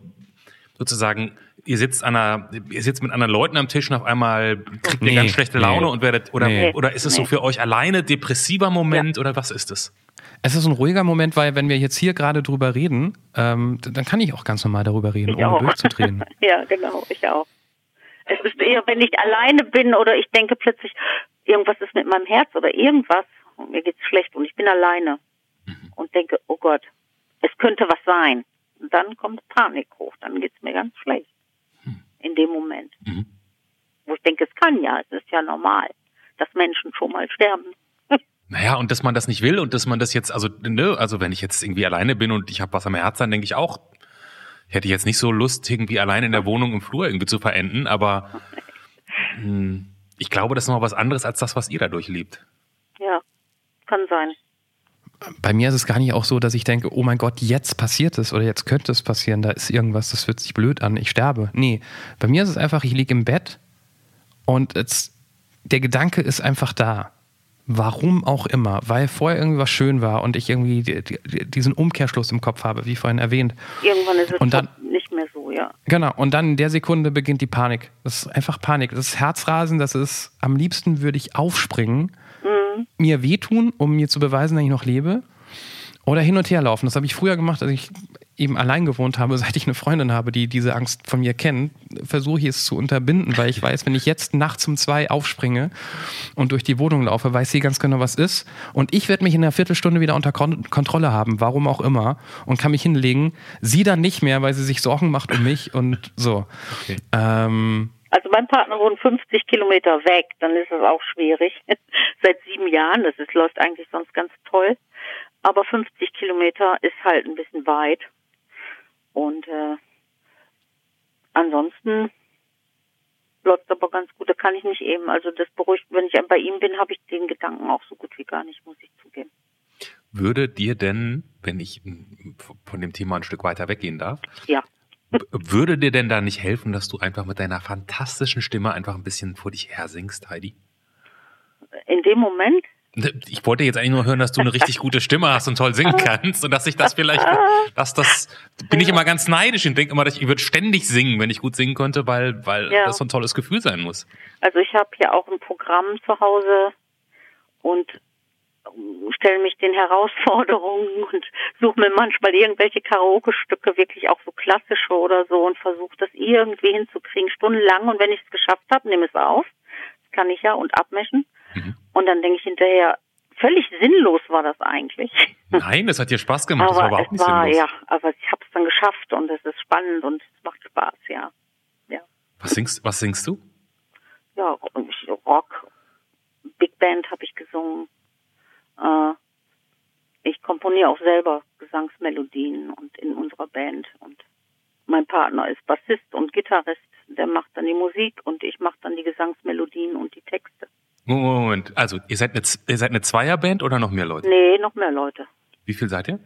sozusagen, ihr sitzt an einer, ihr sitzt mit anderen Leuten am Tisch und auf einmal kriegt ihr Nee, ganz schlechte nee. Laune und werdet, oder, Nee. oder ist es so Nee. für euch alleine depressiver Moment oder was ist es? Es ist ein ruhiger Moment, weil wenn wir jetzt hier gerade drüber reden, ähm, dann kann ich auch ganz normal darüber reden, Ich ohne auch. durchzudrehen. ja, genau, ich auch. Es ist eher, wenn ich alleine bin oder ich denke plötzlich, irgendwas ist mit meinem Herz oder irgendwas und mir geht's schlecht und ich bin alleine und denke, oh Gott, es könnte was sein. Dann kommt Panik hoch, dann geht's mir ganz schlecht. In dem Moment. Mhm. Wo ich denke, es kann ja, es ist ja normal, dass Menschen schon mal sterben. Naja, und dass man das nicht will und dass man das jetzt, also, ne, also wenn ich jetzt irgendwie alleine bin und ich habe was am Herzen, dann denke ich auch, hätte ich jetzt nicht so Lust, irgendwie alleine in der Wohnung im Flur irgendwie zu verenden, aber hm, ich glaube, das ist noch was anderes als das, was ihr da durchlebt. Ja, kann sein. Bei mir ist es gar nicht auch so, dass ich denke, oh mein Gott, jetzt passiert es oder jetzt könnte es passieren, da ist irgendwas, das fühlt sich blöd an, ich sterbe. Nee, bei mir ist es einfach, ich liege im Bett und jetzt der Gedanke ist einfach da. Warum auch immer, weil vorher irgendwie was schön war und ich irgendwie die, die, diesen Umkehrschluss im Kopf habe, wie vorhin erwähnt. Irgendwann ist es Und dann- nicht mehr so, ja. Genau, und dann in der Sekunde beginnt die Panik. Das ist einfach Panik. Das ist Herzrasen, das ist, am liebsten würde ich aufspringen, mir wehtun, um mir zu beweisen, dass ich noch lebe. Oder hin und her laufen. Das habe ich früher gemacht, als ich eben allein gewohnt habe, seit ich eine Freundin habe, die diese Angst von mir kennt, versuche ich es zu unterbinden, weil ich weiß, wenn ich jetzt nachts um zwei aufspringe und durch die Wohnung laufe, weiß sie ganz genau, was ist. Und ich werde mich in einer Viertelstunde wieder unter Kon Kontrolle haben, warum auch immer, und kann mich hinlegen. Sie dann nicht mehr, weil sie sich Sorgen macht um mich und so. Okay. Ähm, Also mein Partner wohnt 50 Kilometer weg, dann ist es auch schwierig. Seit sieben Jahren, das ist, läuft eigentlich sonst ganz toll. Aber 50 Kilometer ist halt ein bisschen weit. Und äh, ansonsten läuft aber ganz gut. Da kann ich nicht eben. Also das beruhigt, wenn ich bei ihm bin, habe ich den Gedanken auch so gut wie gar nicht, muss ich zugeben. Würde dir denn, wenn ich mm, von dem Thema ein Stück weiter weggehen darf, Ja. Würde dir denn da nicht helfen, dass du einfach mit deiner fantastischen Stimme einfach ein bisschen vor dich her singst, Heidi? In dem Moment, Ich wollte jetzt eigentlich nur hören, dass du eine richtig gute Stimme hast und toll singen kannst und dass ich das vielleicht, dass das, bin ich immer ganz neidisch und denke immer, dass ich, ich würde ständig singen, wenn ich gut singen könnte, weil, weil Ja. das so ein tolles Gefühl sein muss. Also ich habe hier auch ein Programm zu Hause und stelle mich den Herausforderungen und suche mir manchmal irgendwelche Karaoke-Stücke, wirklich auch so klassische oder so und versuche das irgendwie hinzukriegen, stundenlang. Und wenn ich es geschafft habe, nehme es auf. Das kann ich ja und abmischen. Mhm. Und dann denke ich hinterher, völlig sinnlos war das eigentlich. Nein, das hat dir Spaß gemacht, das war aber überhaupt nicht war, sinnlos. ja, aber ich habe es dann geschafft und es ist spannend und es macht Spaß, ja. Ja. Was singst, was singst du? ja, Rock, Big Band habe ich gesungen. Äh, ich komponiere auch selber Gesangsmelodien und in unserer Band und mein Partner ist Bassist und Gitarrist, der macht dann die Musik und ich mache dann die Gesangsmelodien und die Texte. Moment, also ihr seid eine, ihr seid eine Zweierband oder noch mehr Leute? Nee, noch mehr Leute. Wie viel seid ihr?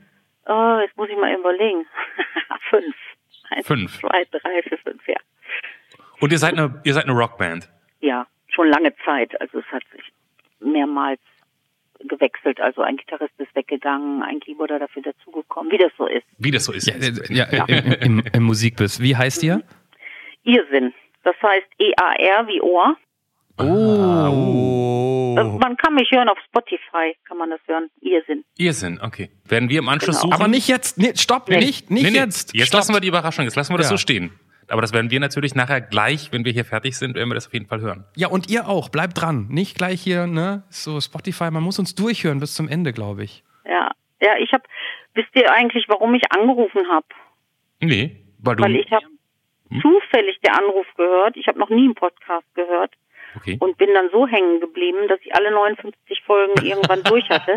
Äh, jetzt muss ich mal überlegen. fünf. Eins, Fünf. Zwei, drei, vier, fünf, ja. Und ihr seid eine, ihr seid eine Rockband. Ja, schon lange Zeit. Also es hat sich mehrmals gewechselt. Also ein Gitarrist ist weggegangen, ein Keyboarder dafür dazugekommen, wie das so ist. Wie das so ist. ja, äh, ja, Im, im, im Musikbiss. Wie heißt ihr? Irrsinn. Das heißt E-A-R wie Ohr. Oh. Äh, Man kann mich hören auf Spotify, kann man das hören. Irrsinn. Irrsinn, okay. Werden wir im Anschluss Genau. suchen? Aber nicht jetzt. Nee, stopp, Nee. nicht, nicht Nee, nee, jetzt. Jetzt Stopp. lassen wir die Überraschung, jetzt lassen wir das Ja. so stehen. Aber das werden wir natürlich nachher gleich, wenn wir hier fertig sind, werden wir das auf jeden Fall hören. Ja, und ihr auch. Bleibt dran. Nicht gleich hier, ne? So Spotify. Man muss uns durchhören bis zum Ende, glaube ich. Ja, ja, ich habe, wisst ihr eigentlich, warum ich angerufen habe? Nee, weil du. Weil ich habe Hm? zufällig der Anruf gehört. Ich habe noch nie einen Podcast gehört okay. und bin dann so hängen geblieben, dass ich alle 59 Folgen irgendwann durch hatte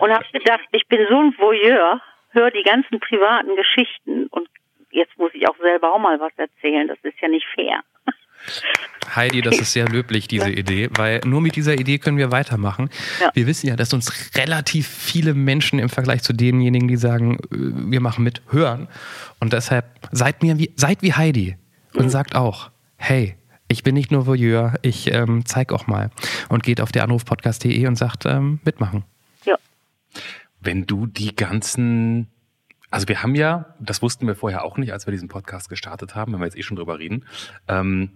und habe gedacht, ich bin so ein Voyeur, höre die ganzen privaten Geschichten und jetzt muss ich auch selber auch mal was erzählen. Das ist ja nicht fair. Heidi, das ist sehr löblich, diese Idee, weil nur mit dieser Idee können wir weitermachen. Ja. Wir wissen ja, dass uns relativ viele Menschen im Vergleich zu denjenigen, die sagen, äh, wir machen mit, hören. Und deshalb seid mir wie, seid wie Heidi und sagt auch, hey, ich bin nicht nur Voyeur, ich ähm, zeig auch mal. Und geht auf der Anrufpodcast.de und sagt, ähm, mitmachen. Ja. Wenn du die ganzen, also wir haben ja, das wussten wir vorher auch nicht, als wir diesen Podcast gestartet haben, wenn wir jetzt eh schon drüber reden, ähm,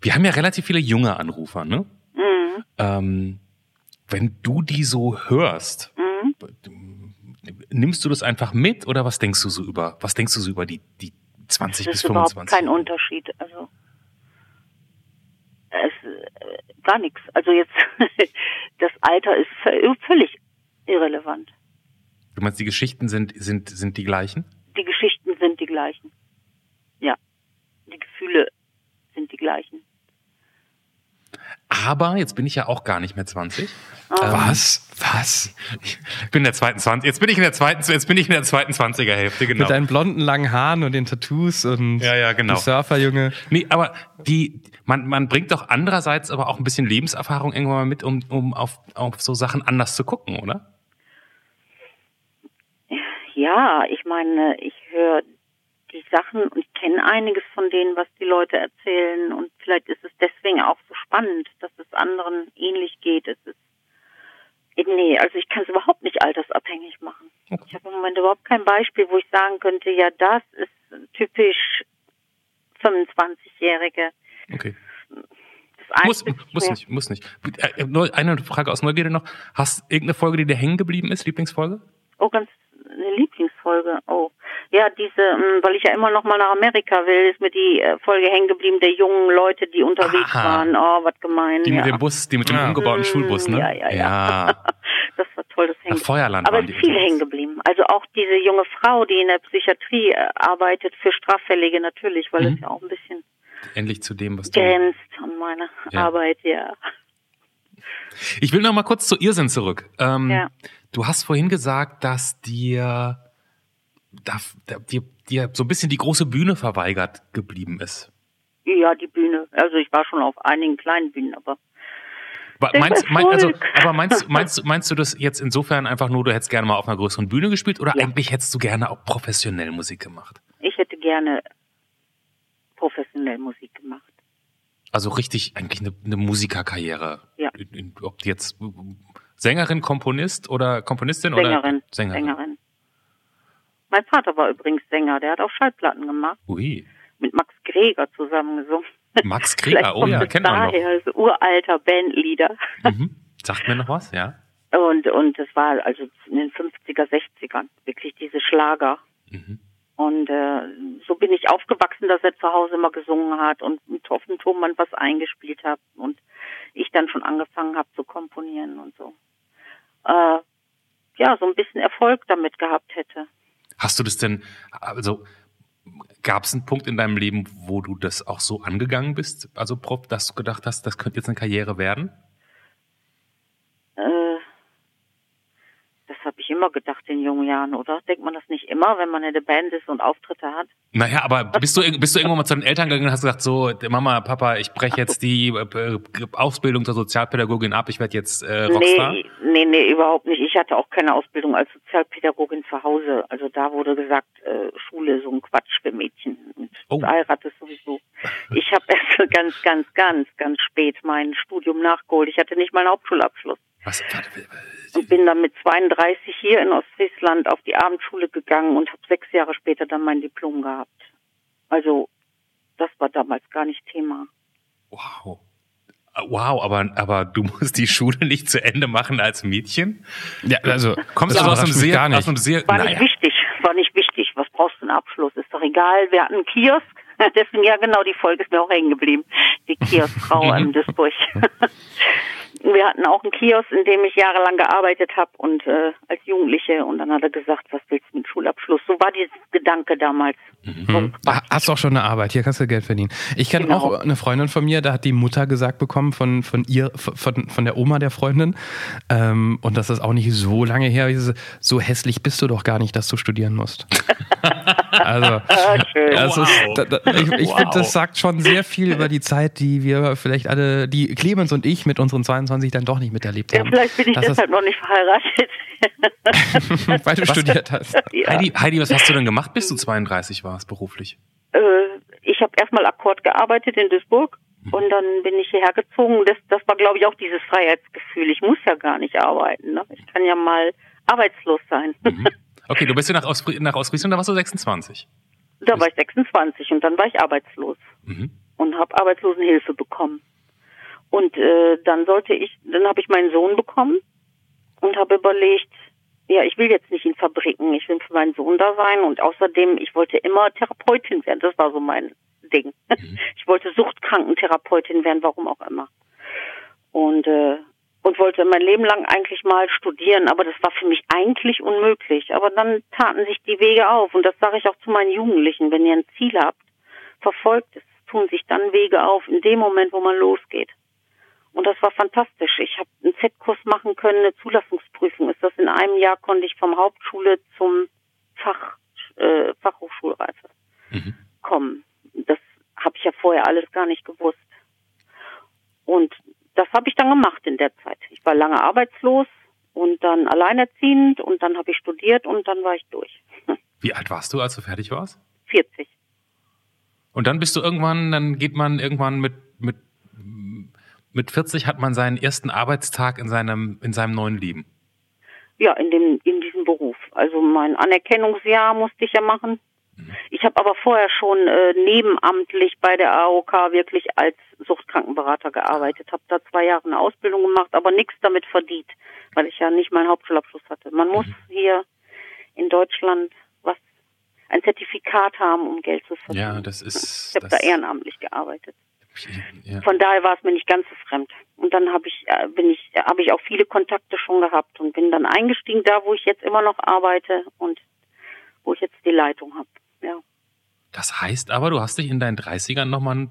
wir haben ja relativ viele junge Anrufer, ne? Mhm. Ähm, wenn du die so hörst, Mhm. nimmst du das einfach mit oder was denkst du so über, was denkst du so über die, die 20 Das bis ist überhaupt 25? kein Unterschied. Also es äh, gar nichts. Also jetzt das Alter ist völlig irrelevant. Du meinst, die Geschichten sind, sind, sind die gleichen? Die Geschichten sind die gleichen. Ja. Die Gefühle sind die gleichen. Aber jetzt bin ich ja auch gar nicht mehr 20. Was? Was? Ich bin in der zweiten 20. Jetzt bin ich in der zweiten, jetzt bin ich in der zweiten 20er Hälfte, genau. Mit deinen blonden langen Haaren und den Tattoos und Ja, ja, genau. die Surferjunge. Nee, aber die, man, man bringt doch andererseits aber auch ein bisschen Lebenserfahrung irgendwann mal mit, um, um auf, auf so Sachen anders zu gucken, oder? Ja, ich meine, ich höre die Sachen und ich kenne einiges von denen, was die Leute erzählen und vielleicht ist es deswegen auch so spannend, dass es anderen ähnlich geht. Es ist Nee, also ich kann es überhaupt nicht altersabhängig machen. Okay. Ich habe im Moment überhaupt kein Beispiel, wo ich sagen könnte, ja, das ist typisch 25-Jährige. Okay. Muss, muss nicht, muss nicht. Äh, eine Frage aus Neugierde noch. Hast irgendeine Folge, die dir hängen geblieben ist, Lieblingsfolge? Oh, ganz Lieblingsfolge. Oh, ja, diese, hm, weil ich ja immer noch mal nach Amerika will, ist mir die äh, Folge hängen geblieben der jungen Leute, die unterwegs Aha. waren. Oh, was gemein. Die ja. mit dem Bus, die mit dem ja. umgebauten Schulbus, ne? Ja, ja, ja. ja. das war toll, das hängen. Feuerland Aber es ist viel hängen geblieben. Also auch diese junge Frau, die in der Psychiatrie äh, arbeitet, für Straffällige natürlich, weil mhm. es ja auch ein bisschen endlich zu dem, was du grenzt an meine Arbeit, ja. Ich will noch mal kurz zu Irrsinn zurück. Ähm, ja. Du hast vorhin gesagt, dass dir, da, dir, dir so ein bisschen die große Bühne verweigert geblieben ist. Ja, die Bühne. Also ich war schon auf einigen kleinen Bühnen, aber Meinst, mein, also, aber meinst, meinst, meinst du das jetzt insofern einfach nur, du hättest gerne mal auf einer größeren Bühne gespielt oder ja. eigentlich hättest du gerne auch professionell Musik gemacht? Ich hätte gerne professionell Musik gemacht. Also richtig eigentlich eine, eine Musikerkarriere. Ja. Ob jetzt Sängerin, Komponist oder Komponistin Sängerin, oder Sängerin? Sängerin. Mein Vater war übrigens Sänger, der hat auch Schallplatten gemacht. Ui. Mit Max Greger zusammen gesungen. Max Greger, oh ja, kennt man daher, noch. Also uralter Bandlieder. Mhm. Sagt mir noch was, ja. Und, und es war also in den 50er, 60ern wirklich diese Schlager. Mhm. Und äh, so bin ich aufgewachsen, dass er zu Hause immer gesungen hat und mit offenem Ton was eingespielt hat und ich dann schon angefangen habe zu komponieren und so. Äh, ja, so ein bisschen Erfolg damit gehabt hätte. Hast du das denn, also gab es einen Punkt in deinem Leben, wo du das auch so angegangen bist, also Prof, dass du gedacht hast, das könnte jetzt eine Karriere werden? Habe ich immer gedacht in jungen Jahren, oder? Denkt man das nicht immer, wenn man in der Band ist und Auftritte hat? Naja, aber bist du, bist du irgendwann mal zu den Eltern gegangen und hast gesagt, so, Mama, Papa, ich breche jetzt die äh, Ausbildung zur Sozialpädagogin ab, ich werde jetzt äh, Rockstar? Nee, nee, nee, überhaupt nicht. Ich hatte auch keine Ausbildung als Sozialpädagogin zu Hause. Also da wurde gesagt, äh, Schule, so ein Quatsch für Mädchen. Und oh. Ist sowieso. Ich habe erst ganz, ganz, ganz, ganz spät mein Studium nachgeholt. Ich hatte nicht mal einen Hauptschulabschluss. Was? Warte, und bin dann mit 32 hier in Ostfriesland auf die Abendschule gegangen und habe sechs Jahre später dann mein Diplom gehabt. Also das war damals gar nicht Thema. Wow. Wow, aber, aber du musst die Schule nicht zu Ende machen als Mädchen? Ja, also kommst du aus einem sehr, gar nicht. aus einem sehr, war naja. nicht wichtig, war nicht wichtig. Was brauchst du einen Abschluss? Ist doch egal. Wir hatten einen Kiosk. Deswegen, ja genau, die Folge ist mir auch hängen geblieben. Die Kioskfrau in Duisburg. Wir hatten auch einen Kiosk, in dem ich jahrelang gearbeitet habe und äh, als Jugendliche. Und dann hat er gesagt, was willst du mit Schulabschluss? So war dieses Gedanke damals. Mhm. Hast auch schon eine Arbeit, hier kannst du Geld verdienen. Ich kenne genau. auch eine Freundin von mir, da hat die Mutter gesagt bekommen von, von ihr, von, von der Oma der Freundin. Ähm, und das ist auch nicht so lange her. So hässlich bist du doch gar nicht, dass du studieren musst. also, das wow. ist, da, da, ich, ich wow. finde, das sagt schon sehr viel über die Zeit, die wir vielleicht alle, die Clemens und ich mit unseren 22 dann doch nicht miterlebt haben. Ja, vielleicht bin ich das deshalb noch nicht verheiratet. Weil du was, studiert hast. Ja. Heidi, Heidi, was hast du denn gemacht, bis du 32 warst beruflich? Äh, ich habe erstmal Akkord gearbeitet in Duisburg mhm. und dann bin ich hierher gezogen. Das, das war, glaube ich, auch dieses Freiheitsgefühl. Ich muss ja gar nicht arbeiten. Ne? Ich kann ja mal arbeitslos sein. Mhm. Okay, du bist ja nach, Aus nach Ostfriesland, da warst du 26. Da war ich 26 und dann war ich arbeitslos mhm. und habe Arbeitslosenhilfe bekommen. Und äh, dann sollte ich, dann habe ich meinen Sohn bekommen und habe überlegt, ja, ich will jetzt nicht in Fabriken, ich will für meinen Sohn da sein und außerdem, ich wollte immer Therapeutin werden, das war so mein Ding. Mhm. Ich wollte Suchtkrankentherapeutin werden, warum auch immer. Und äh, und wollte mein Leben lang eigentlich mal studieren, aber das war für mich eigentlich unmöglich. Aber dann taten sich die Wege auf und das sage ich auch zu meinen Jugendlichen, wenn ihr ein Ziel habt, verfolgt es, tun sich dann Wege auf in dem Moment, wo man losgeht. Und das war fantastisch. Ich habe einen Z-Kurs machen können, eine Zulassungsprüfung ist das. In einem Jahr konnte ich vom Hauptschule zum Fach, äh, Fachhochschulreife mhm. kommen. Das habe ich ja vorher alles gar nicht gewusst. Und das habe ich dann gemacht in der Zeit. Ich war lange arbeitslos und dann alleinerziehend und dann habe ich studiert und dann war ich durch. Wie alt warst du, als du fertig warst? 40. Und dann bist du irgendwann, dann geht man irgendwann mit, mit mit 40 hat man seinen ersten Arbeitstag in seinem, in seinem neuen Leben. Ja, in dem, in diesem Beruf. Also mein Anerkennungsjahr musste ich ja machen. Ich habe aber vorher schon äh, nebenamtlich bei der AOK wirklich als Suchtkrankenberater gearbeitet, habe da zwei Jahre eine Ausbildung gemacht, aber nichts damit verdient, weil ich ja nicht meinen Hauptschulabschluss hatte. Man muss hier in Deutschland was ein Zertifikat haben, um Geld zu verdienen. Ja, das ist. Ich habe da ehrenamtlich gearbeitet. Ja. Von daher war es mir nicht ganz so fremd. Und dann habe ich, äh, bin ich, habe ich auch viele Kontakte schon gehabt und bin dann eingestiegen da, wo ich jetzt immer noch arbeite und wo ich jetzt die Leitung habe. Ja. Das heißt aber, du hast dich in deinen 30ern nochmal,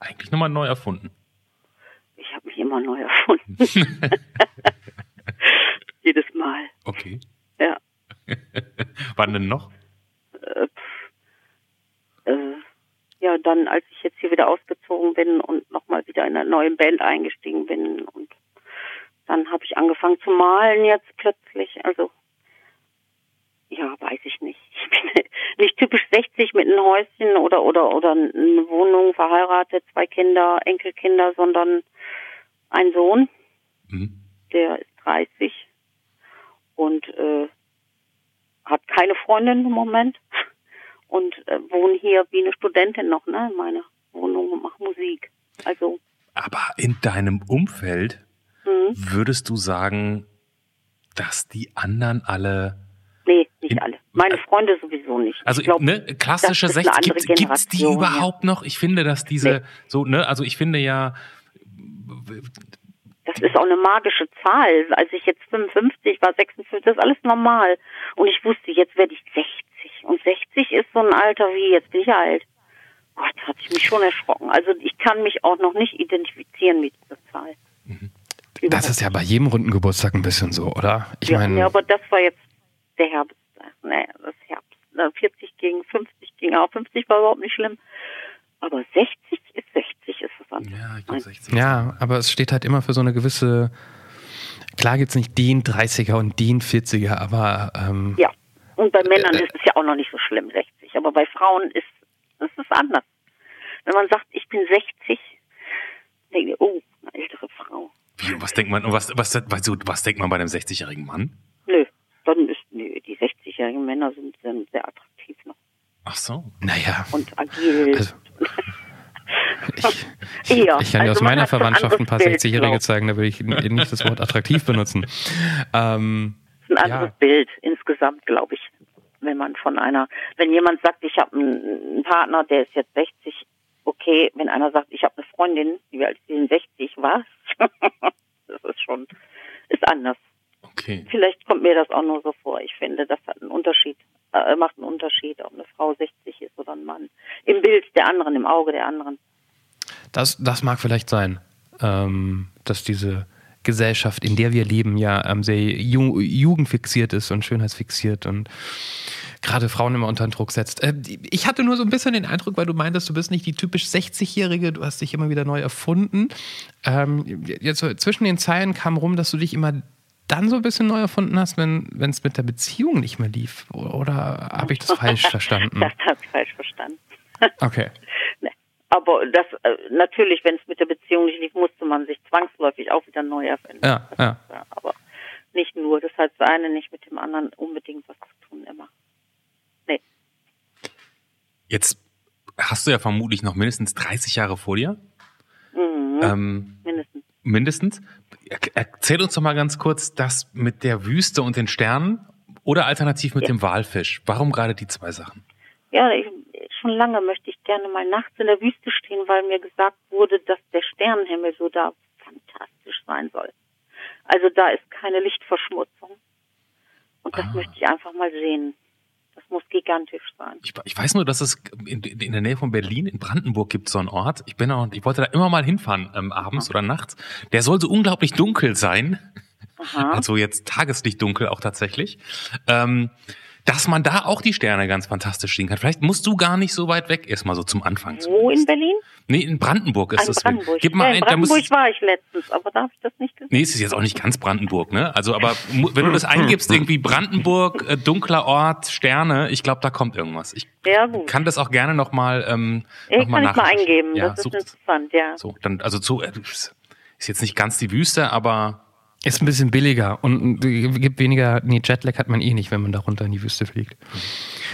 eigentlich nochmal neu erfunden. Ich habe mich immer neu erfunden. Jedes Mal. Okay. Ja. Wann denn noch? Äh, äh, ja, dann, als ich jetzt hier wieder ausgezogen bin und nochmal wieder in eine neue Band eingestiegen bin und dann habe ich angefangen zu malen jetzt plötzlich. Also ja, weiß ich nicht. Ich bin nicht typisch 60 mit einem Häuschen oder oder oder eine Wohnung, verheiratet, zwei Kinder, Enkelkinder, sondern ein Sohn, Mhm. der ist 30 und äh, hat keine Freundin im Moment und äh, wohne hier wie eine Studentin noch, ne, in meiner Wohnung und mache Musik. Also Aber in deinem Umfeld hm, würdest du sagen, dass die anderen alle, nee, nicht In- alle. Meine Freunde sowieso nicht. also ich glaub, ne, klassische das ist eine 60, andere gibt, gibt's die Generation, überhaupt noch? Ich finde, dass diese, Nee. so, ne, also ich finde ja, Das ist auch eine magische Zahl. Als ich jetzt 55 war, 56, das ist alles normal. Und ich wusste, jetzt werde ich 60. Und 60 ist so ein Alter wie, jetzt bin ich alt. Gott, hat ich mich schon erschrocken. Also ich kann mich auch noch nicht identifizieren mit dieser Zahl. Mhm. Das ist ja bei jedem runden Geburtstag ein bisschen so, oder? Ich ja, meine, ja, aber das war jetzt der Herbst. Nee, das Herbst. Na, 40 gegen 50 ging auch. 50 war überhaupt nicht schlimm. Aber 60 ist 60, ist was anderes. ja, ich glaube 60. ja, aber es steht halt immer für so eine gewisse. Klar gibt's nicht den 30er und den 40er, aber ähm, Ja. Und bei Männern Äh, ist es ja auch noch nicht so schlimm, 60. Aber bei Frauen ist, ist es anders. Wenn man sagt, ich bin 60, denke ich, oh, eine ältere Frau. Wie, was denkt man, und was, was, was, was denkt man bei einem 60-jährigen Mann? 50-jährige Männer sind, sind, sehr attraktiv noch. Ach so. Naja. Und agil. Also, ich, ich, ich, kann dir also aus meiner Verwandtschaft ein paar 60-Jährige genau. zeigen, da würde ich eh nicht das Wort attraktiv benutzen. Ähm, das ist ein anderes ja. Bild insgesamt, glaube ich. Wenn man von einer, wenn jemand sagt, ich habe einen Partner, der ist jetzt 60, okay. Wenn einer sagt, ich habe eine Freundin, die alt ist, 60, was? das ist schon, ist anders. Okay. Vielleicht kommt mir das auch nur so vor. Ich finde, das hat einen Unterschied, äh, macht einen Unterschied, ob eine Frau 60 ist oder ein Mann. Im Bild der anderen, im Auge der anderen. das, das mag vielleicht sein, ähm, dass diese Gesellschaft, in der wir leben, ja ähm, sehr ju jugendfixiert ist und schönheitsfixiert und gerade Frauen immer unter den Druck setzt. Äh, ich hatte nur so ein bisschen den Eindruck, weil du meintest, du bist nicht die typisch 60-Jährige, du hast dich immer wieder neu erfunden. Ähm, jetzt zwischen den Zeilen kam rum, dass du dich immer dann so ein bisschen neu erfunden hast, wenn es mit der Beziehung nicht mehr lief. Oder habe ich das falsch verstanden? Das habe ich falsch verstanden. Okay. Ne. Aber das äh, natürlich, wenn es mit der Beziehung nicht lief, musste man sich zwangsläufig auch wieder neu erfinden. Ja, ja. Ja, aber nicht nur. Das hat das eine nicht mit dem anderen unbedingt was zu tun immer. Nee. Jetzt hast du ja vermutlich noch mindestens 30 Jahre vor dir. Mhm. Ähm, Mindestens. Mindestens. Er- Erzähl uns doch mal ganz kurz das mit der Wüste und den Sternen oder alternativ mit dem Walfisch. Warum gerade die zwei Sachen? Ja, ich, schon lange möchte ich gerne mal nachts in der Wüste stehen, weil mir gesagt wurde, dass der Sternenhimmel so da fantastisch sein soll. Also da ist keine Lichtverschmutzung. Und das Ah. möchte ich einfach mal sehen. Das muss gigantisch sein. Ich, ich weiß nur, dass es in, in der Nähe von Berlin, in Brandenburg, gibt so einen Ort. Ich bin auch, ich wollte da immer mal hinfahren, ähm, abends oder nachts. Der soll so unglaublich dunkel sein. Aha. Also jetzt Tageslichtdunkel auch tatsächlich. Ähm, dass man da auch die Sterne ganz fantastisch sehen kann. Vielleicht musst du gar nicht so weit weg, erstmal so zum Anfang. Wo in Berlin? Nee, in Brandenburg ist An das. Brandenburg. Gib mal ja, ein, in da musst, Brandenburg war ich letztens, aber da habe ich das nicht gesehen. Nee, es ist jetzt auch nicht ganz Brandenburg, ne? Also, aber wenn du das eingibst, irgendwie Brandenburg, äh, dunkler Ort, Sterne, ich glaube, da kommt irgendwas. Ich Ja, gut. kann das auch gerne nochmal ähm, Ja, noch mal kann ich mal nachrecherchieren. eingeben. Ja, das ist interessant, ja. so, dann also zu. Äh, ich Ist jetzt nicht ganz die Wüste, aber Ist ein bisschen billiger und gibt weniger, nee, Jetlag hat man eh nicht, wenn man da runter in die Wüste fliegt.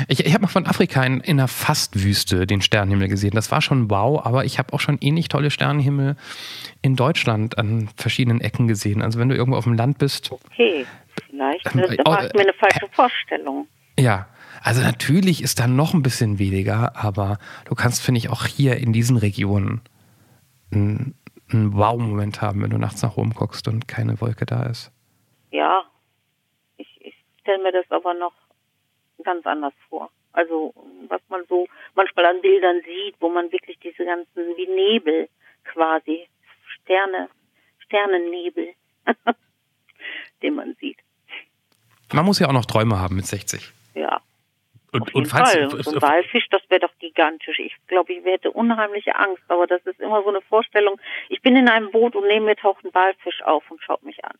Ich, ich habe mal von Afrika in, in einer Fastwüste den Sternenhimmel gesehen. Das war schon wow, aber ich habe auch schon ähnlich tolle Sternenhimmel in Deutschland an verschiedenen Ecken gesehen. Also wenn du irgendwo auf dem Land bist, Okay, vielleicht Ähm, äh, oh, war es mir eine falsche Vorstellung. ja. Also natürlich ist da noch ein bisschen weniger, aber du kannst, finde ich, auch hier in diesen Regionen einen, einen Wow-Moment haben, wenn du nachts nach oben guckst und keine Wolke da ist. Ja, ich, ich stelle mir das aber noch ganz anders vor. Also was man so manchmal an Bildern sieht, wo man wirklich diese ganzen wie Nebel quasi Sterne, Sternennebel, den man sieht. Man muss ja auch noch Träume haben mit 60. Ja, und, auf jeden und falls Fall. So ein Walfisch, das wäre doch gigantisch. Ich glaube, ich hätte unheimliche Angst, aber das ist immer so eine Vorstellung. Ich bin in einem Boot und neben mir taucht ein Walfisch auf und schaut mich an.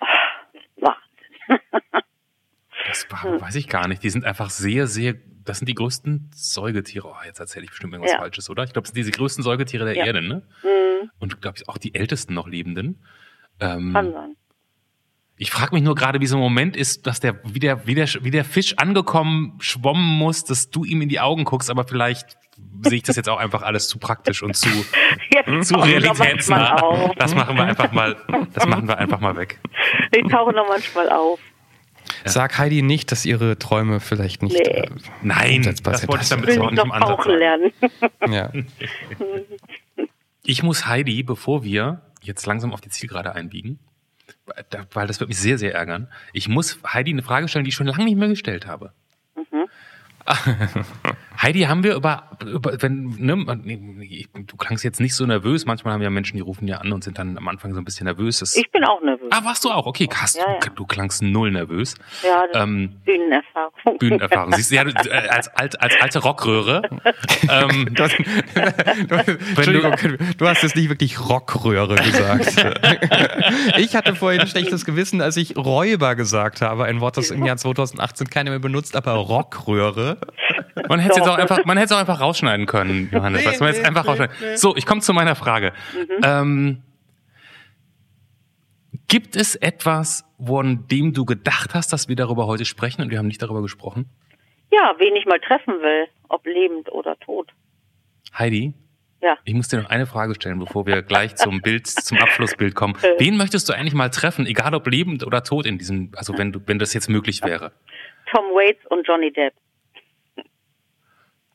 Ah, Wahnsinn. das war, weiß ich gar nicht. Die sind einfach sehr, sehr. Das sind die größten Säugetiere. Oh, jetzt erzähle ich bestimmt irgendwas Ja. Falsches, oder? Ich glaube, es sind diese größten Säugetiere der Ja. Erde, ne? Hm, Und glaube ich auch die ältesten noch lebenden. Ähm, kann sein. Ich frage mich nur gerade, wie so ein Moment ist, dass der wie, der wie der wie der Fisch angekommen schwommen muss, dass du ihm in die Augen guckst, aber vielleicht sehe ich das jetzt auch einfach alles zu praktisch und zu, Jetzt zu realitätsnah. auf. Das machen wir einfach mal, das machen wir einfach mal weg. Ich tauche noch manchmal auf. Sag Heidi nicht, dass ihre Träume vielleicht nicht. Nee. Äh, Nein, das wollte ich damit Will auch ich nicht im Ansatz lernen. ja. Ich muss Heidi, bevor wir jetzt langsam auf die Zielgerade einbiegen, weil das wird mich sehr, sehr ärgern. Ich muss Heidi eine Frage stellen, die ich schon lange nicht mehr gestellt habe. Heidi, haben wir über, über wenn, ne, du klangst jetzt nicht so nervös. Manchmal haben ja Menschen, die rufen ja an und sind dann am Anfang so ein bisschen nervös. Das, Ich bin auch nervös. ah, warst du auch? Okay, Carsten, Ja, ja. du, du klangst null nervös. Ja, das Ähm, Bühnenerfahrung. Bühnenerfahrung. Siehst du, ja, du, äh, als, alt, als alte Rockröhre. ähm, Du hast, du, Entschuldigung, du hast jetzt nicht wirklich Rockröhre gesagt. ich hatte vorhin ein schlechtes Gewissen, als ich Räuber gesagt habe. Ein Wort, das im Jahr 2018 keiner mehr benutzt, aber Rockröhre. Man hätte jetzt auch einfach, man hätte es auch einfach rausschneiden können, Johannes. Nee, was man jetzt nee, einfach nee, rausschneiden. So, ich komme zu meiner Frage. Ähm, gibt es etwas, von dem du gedacht hast, dass wir darüber heute sprechen und wir haben nicht darüber gesprochen? Ja, wen ich mal treffen will, ob lebend oder tot. Heidi, Ja. ich muss dir noch eine Frage stellen, bevor wir gleich zum Bild, zum Abschlussbild kommen. Wen möchtest du eigentlich mal treffen, egal ob lebend oder tot in diesem, also wenn du, wenn das jetzt möglich wäre? Tom Waits und Johnny Depp.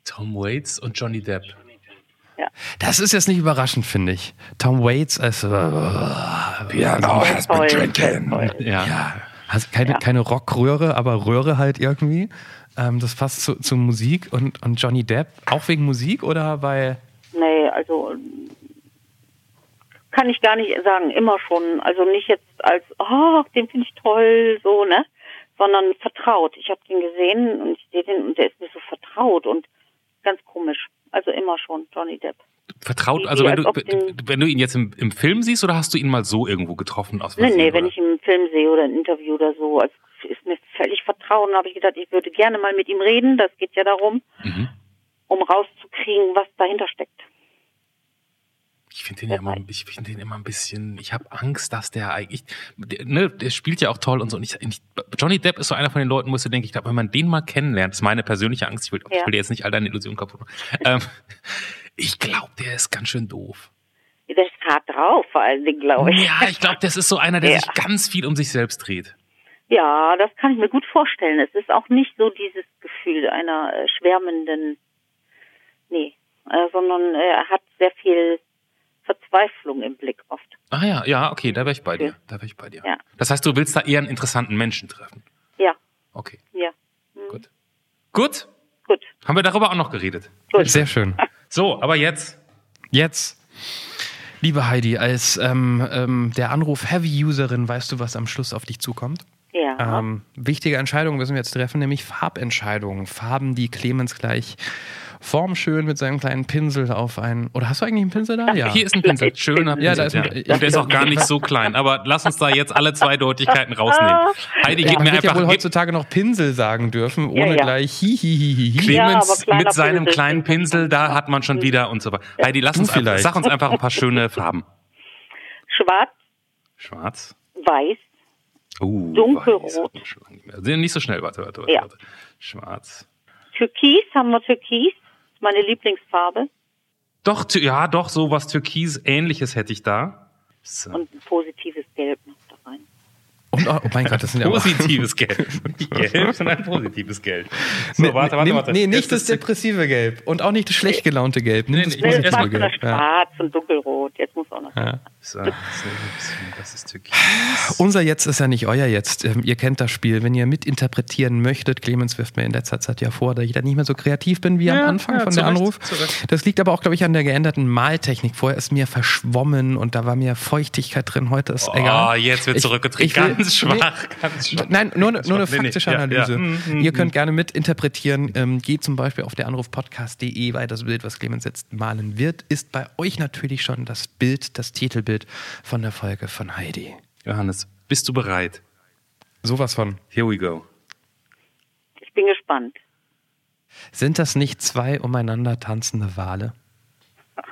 Tom Waits und Johnny Depp. Das ist jetzt nicht überraschend, finde ich. Tom Waits als äh, Piano has Toll. Toll. Ja. Ja, hast keine, keine Rockröhre, aber Röhre halt irgendwie. Ähm, das passt zu, zu Musik und, und Johnny Depp. Auch wegen Musik oder weil. Nee, also kann ich gar nicht sagen, immer schon. Also nicht jetzt als, oh, den finde ich toll, so, ne? Sondern vertraut. Ich habe den gesehen und ich sehe den und der ist mir so vertraut und ganz komisch. Also immer schon, Johnny Depp. Vertraut, also wenn du, wenn du ihn jetzt im, im Film siehst oder hast du ihn mal so irgendwo getroffen aus Nee, nee, wenn oder? ich ihn im Film sehe oder ein Interview oder so, also ist mir völlig vertraut. Und habe ich gedacht, ich würde gerne mal mit ihm reden. Das geht ja darum, Mhm. um rauszukriegen, was dahinter steckt. Ich finde den ja immer, ich finde den immer ein bisschen, ich habe Angst, dass der eigentlich, der, ne, der spielt ja auch toll und so. Und ich, ich, Johnny Depp ist so einer von den Leuten, wo du denken, ich glaube, wenn man den mal kennenlernt, das ist meine persönliche Angst, ich will, ich Ja. will dir jetzt nicht all deine Illusionen kaputt machen. ähm, ich glaube, der ist ganz schön doof. Der ist hart drauf, vor allen Dingen, glaube ich. Ja, ich glaube, das ist so einer, der Ja. sich ganz viel um sich selbst dreht. Ja, das kann ich mir gut vorstellen. Es ist auch nicht so dieses Gefühl einer äh, schwärmenden, nee, äh, sondern äh, er hat sehr viel Verzweiflung im Blick oft. Ah ja, ja, okay, da wäre ich bei dir. Da wäre ich bei dir. Ja. Das heißt, du willst da eher einen interessanten Menschen treffen. Ja, Okay, ja, gut. Gut, gut. haben wir darüber auch noch geredet. Gut. Sehr schön. So, aber jetzt. Jetzt, liebe Heidi, als ähm, ähm, der Anruf-Heavy-Userin, weißt du, was am Schluss auf dich zukommt? Ja, Ähm, wichtige Entscheidungen müssen wir jetzt treffen, nämlich Farbentscheidungen. Farben, die Clemens gleich formschön mit seinem kleinen Pinsel auf einen. Oder hast du eigentlich einen Pinsel da? Ja. Hier ist ein Pinsel, schöner Pinsel. Ja, da ist ein- ja. Und der ist auch gar nicht so klein. Aber lass uns da jetzt alle Zweideutigkeiten rausnehmen. Heidi, Ja, gib mir wird ja einfach wohl heutzutage noch Pinsel sagen dürfen, ohne ja. gleich hihihihi. Ja, Clemens aber kleiner mit seinem Pinsel. kleinen Pinsel, da hat man schon wieder und so weiter. Heidi, lass Du uns einfach, vielleicht. sag uns einfach ein paar schöne Farben. Schwarz, Schwarz. weiß, Uh, Dunkelrot. weiß nicht so schnell, warte, warte, warte. Ja. warte. Schwarz. Türkis haben wir Türkis. Ist meine Lieblingsfarbe. Doch, ja, doch, so was Türkis-ähnliches hätte ich da. So. Und ein positives Gelb noch da rein. Und, oh, oh mein Gott, das sind ja auch- Positives Gelb. Nicht gelb, sondern positives Gelb. So, Nee, warte, warte, warte. Nee, nicht das depressive Gelb und auch nicht das schlecht gelaunte Gelb. Nimm Nee, das nee, positive Gelb. Ja. schwarz und dunkelrot. Jetzt muss auch noch. Ja. So, das das ist Türkis. Unser Jetzt ist ja nicht euer Jetzt. Ähm, ihr kennt das Spiel. Wenn ihr mitinterpretieren möchtet, Clemens wirft mir in letzter Zeit ja vor, dass ich da nicht mehr so kreativ bin wie Ja, am Anfang ja, von der Anruf. Recht. Das liegt aber auch, glaube ich, an der geänderten Maltechnik. Vorher ist mir verschwommen und da war mir Feuchtigkeit drin. Heute ist Oh, egal. jetzt wird will- ganz schwach, ganz schwach. Nein, nur, nur eine Nee, nee, faktische ja, ja. Analyse. Mm, mm, Ihr könnt gerne mitinterpretieren. Ähm, geht zum Beispiel auf der Anrufpodcast.de, weil das Bild, was Clemens jetzt malen wird, ist bei euch natürlich schon das Bild, das Titelbild von der Folge von Heidi. Johannes, bist du bereit? Sowas von. Here we go. Ich bin gespannt. Sind das nicht zwei umeinander tanzende Wale?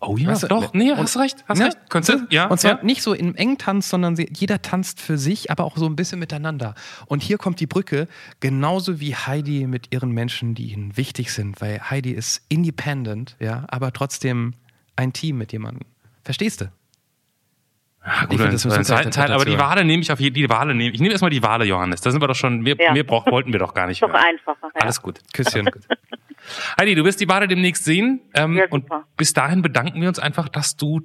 Oh ja, Weißt du, doch, nee, hast recht, hast Ja, recht. Könntest du? Ja, Und zwar ja. nicht so im Engtanz, sondern sie, jeder tanzt für sich, aber auch so ein bisschen miteinander. Und hier kommt die Brücke, genauso wie Heidi mit ihren Menschen, die ihnen wichtig sind, weil Heidi ist independent, ja, aber trotzdem ein Team mit jemandem. Verstehst du? Ah, Ich gut, find, das dann muss einen uns zweiten Teil, aber die. Wale nehme ich auf jeden die Wale nehme. Ich nehme erstmal die Wale, Johannes. Da sind wir doch schon, mehr, Ja. mehr brauch, wollten wir doch gar nicht Ist doch mehr. einfacher. Ja. Alles gut. Küsschen. Heidi, du wirst die Wale demnächst sehen. Ähm, Ja, und bis dahin bedanken wir uns einfach, dass du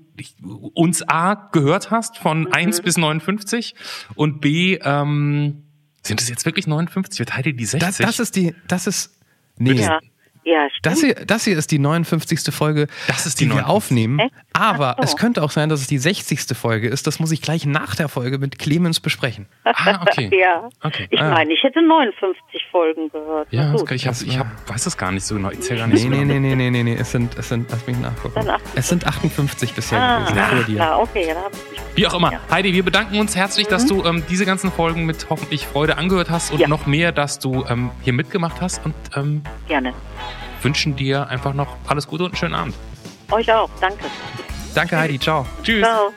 uns A gehört hast von Mhm. 1 bis 59 und B, ähm, sind es jetzt wirklich 59? Wird Heidi die 60? Das, das ist die, das ist, nee. Ja, ja stimmt. Das hier, das hier ist die 59. Folge, Das ist die die wir 59. aufnehmen. Echt? Aber so. es könnte auch sein, dass es die 60. Folge ist. Das muss ich gleich nach der Folge mit Clemens besprechen. ah, okay. ja. Okay. Ich Ah. meine, ich hätte 59 Folgen gehört. Ja, das gut. kann, ich, hab, ich hab, weiß das gar nicht so genau. Ich zähl gar nicht Nee, so nee, genau. nee, nee, nee, nee, nee. Es sind, es sind, lass mich nachgucken. Dann 58. Es sind 58 bisher Ah, gewesen, ja, vor dir. klar, okay, ja. Wie auch immer. Ja. Heidi, wir bedanken uns herzlich, dass du ähm, diese ganzen Folgen mit hoffentlich Freude angehört hast und Ja. noch mehr, dass du ähm, hier mitgemacht hast und ähm, Gerne. Wünschen dir einfach noch alles Gute und einen schönen Abend. Euch auch, danke. Danke, Heidi. Ciao. Tschüss. Ciao.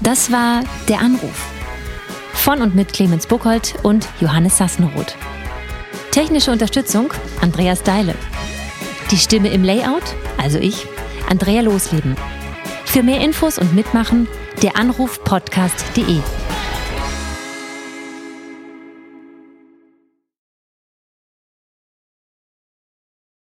Das war Der Anruf. Von und mit Clemens Buchholz und Johannes Sassenroth. Technische Unterstützung Andreas Deile. Die Stimme im Layout, also ich, Andrea Losleben. Für mehr Infos und Mitmachen der Anruf podcast.de.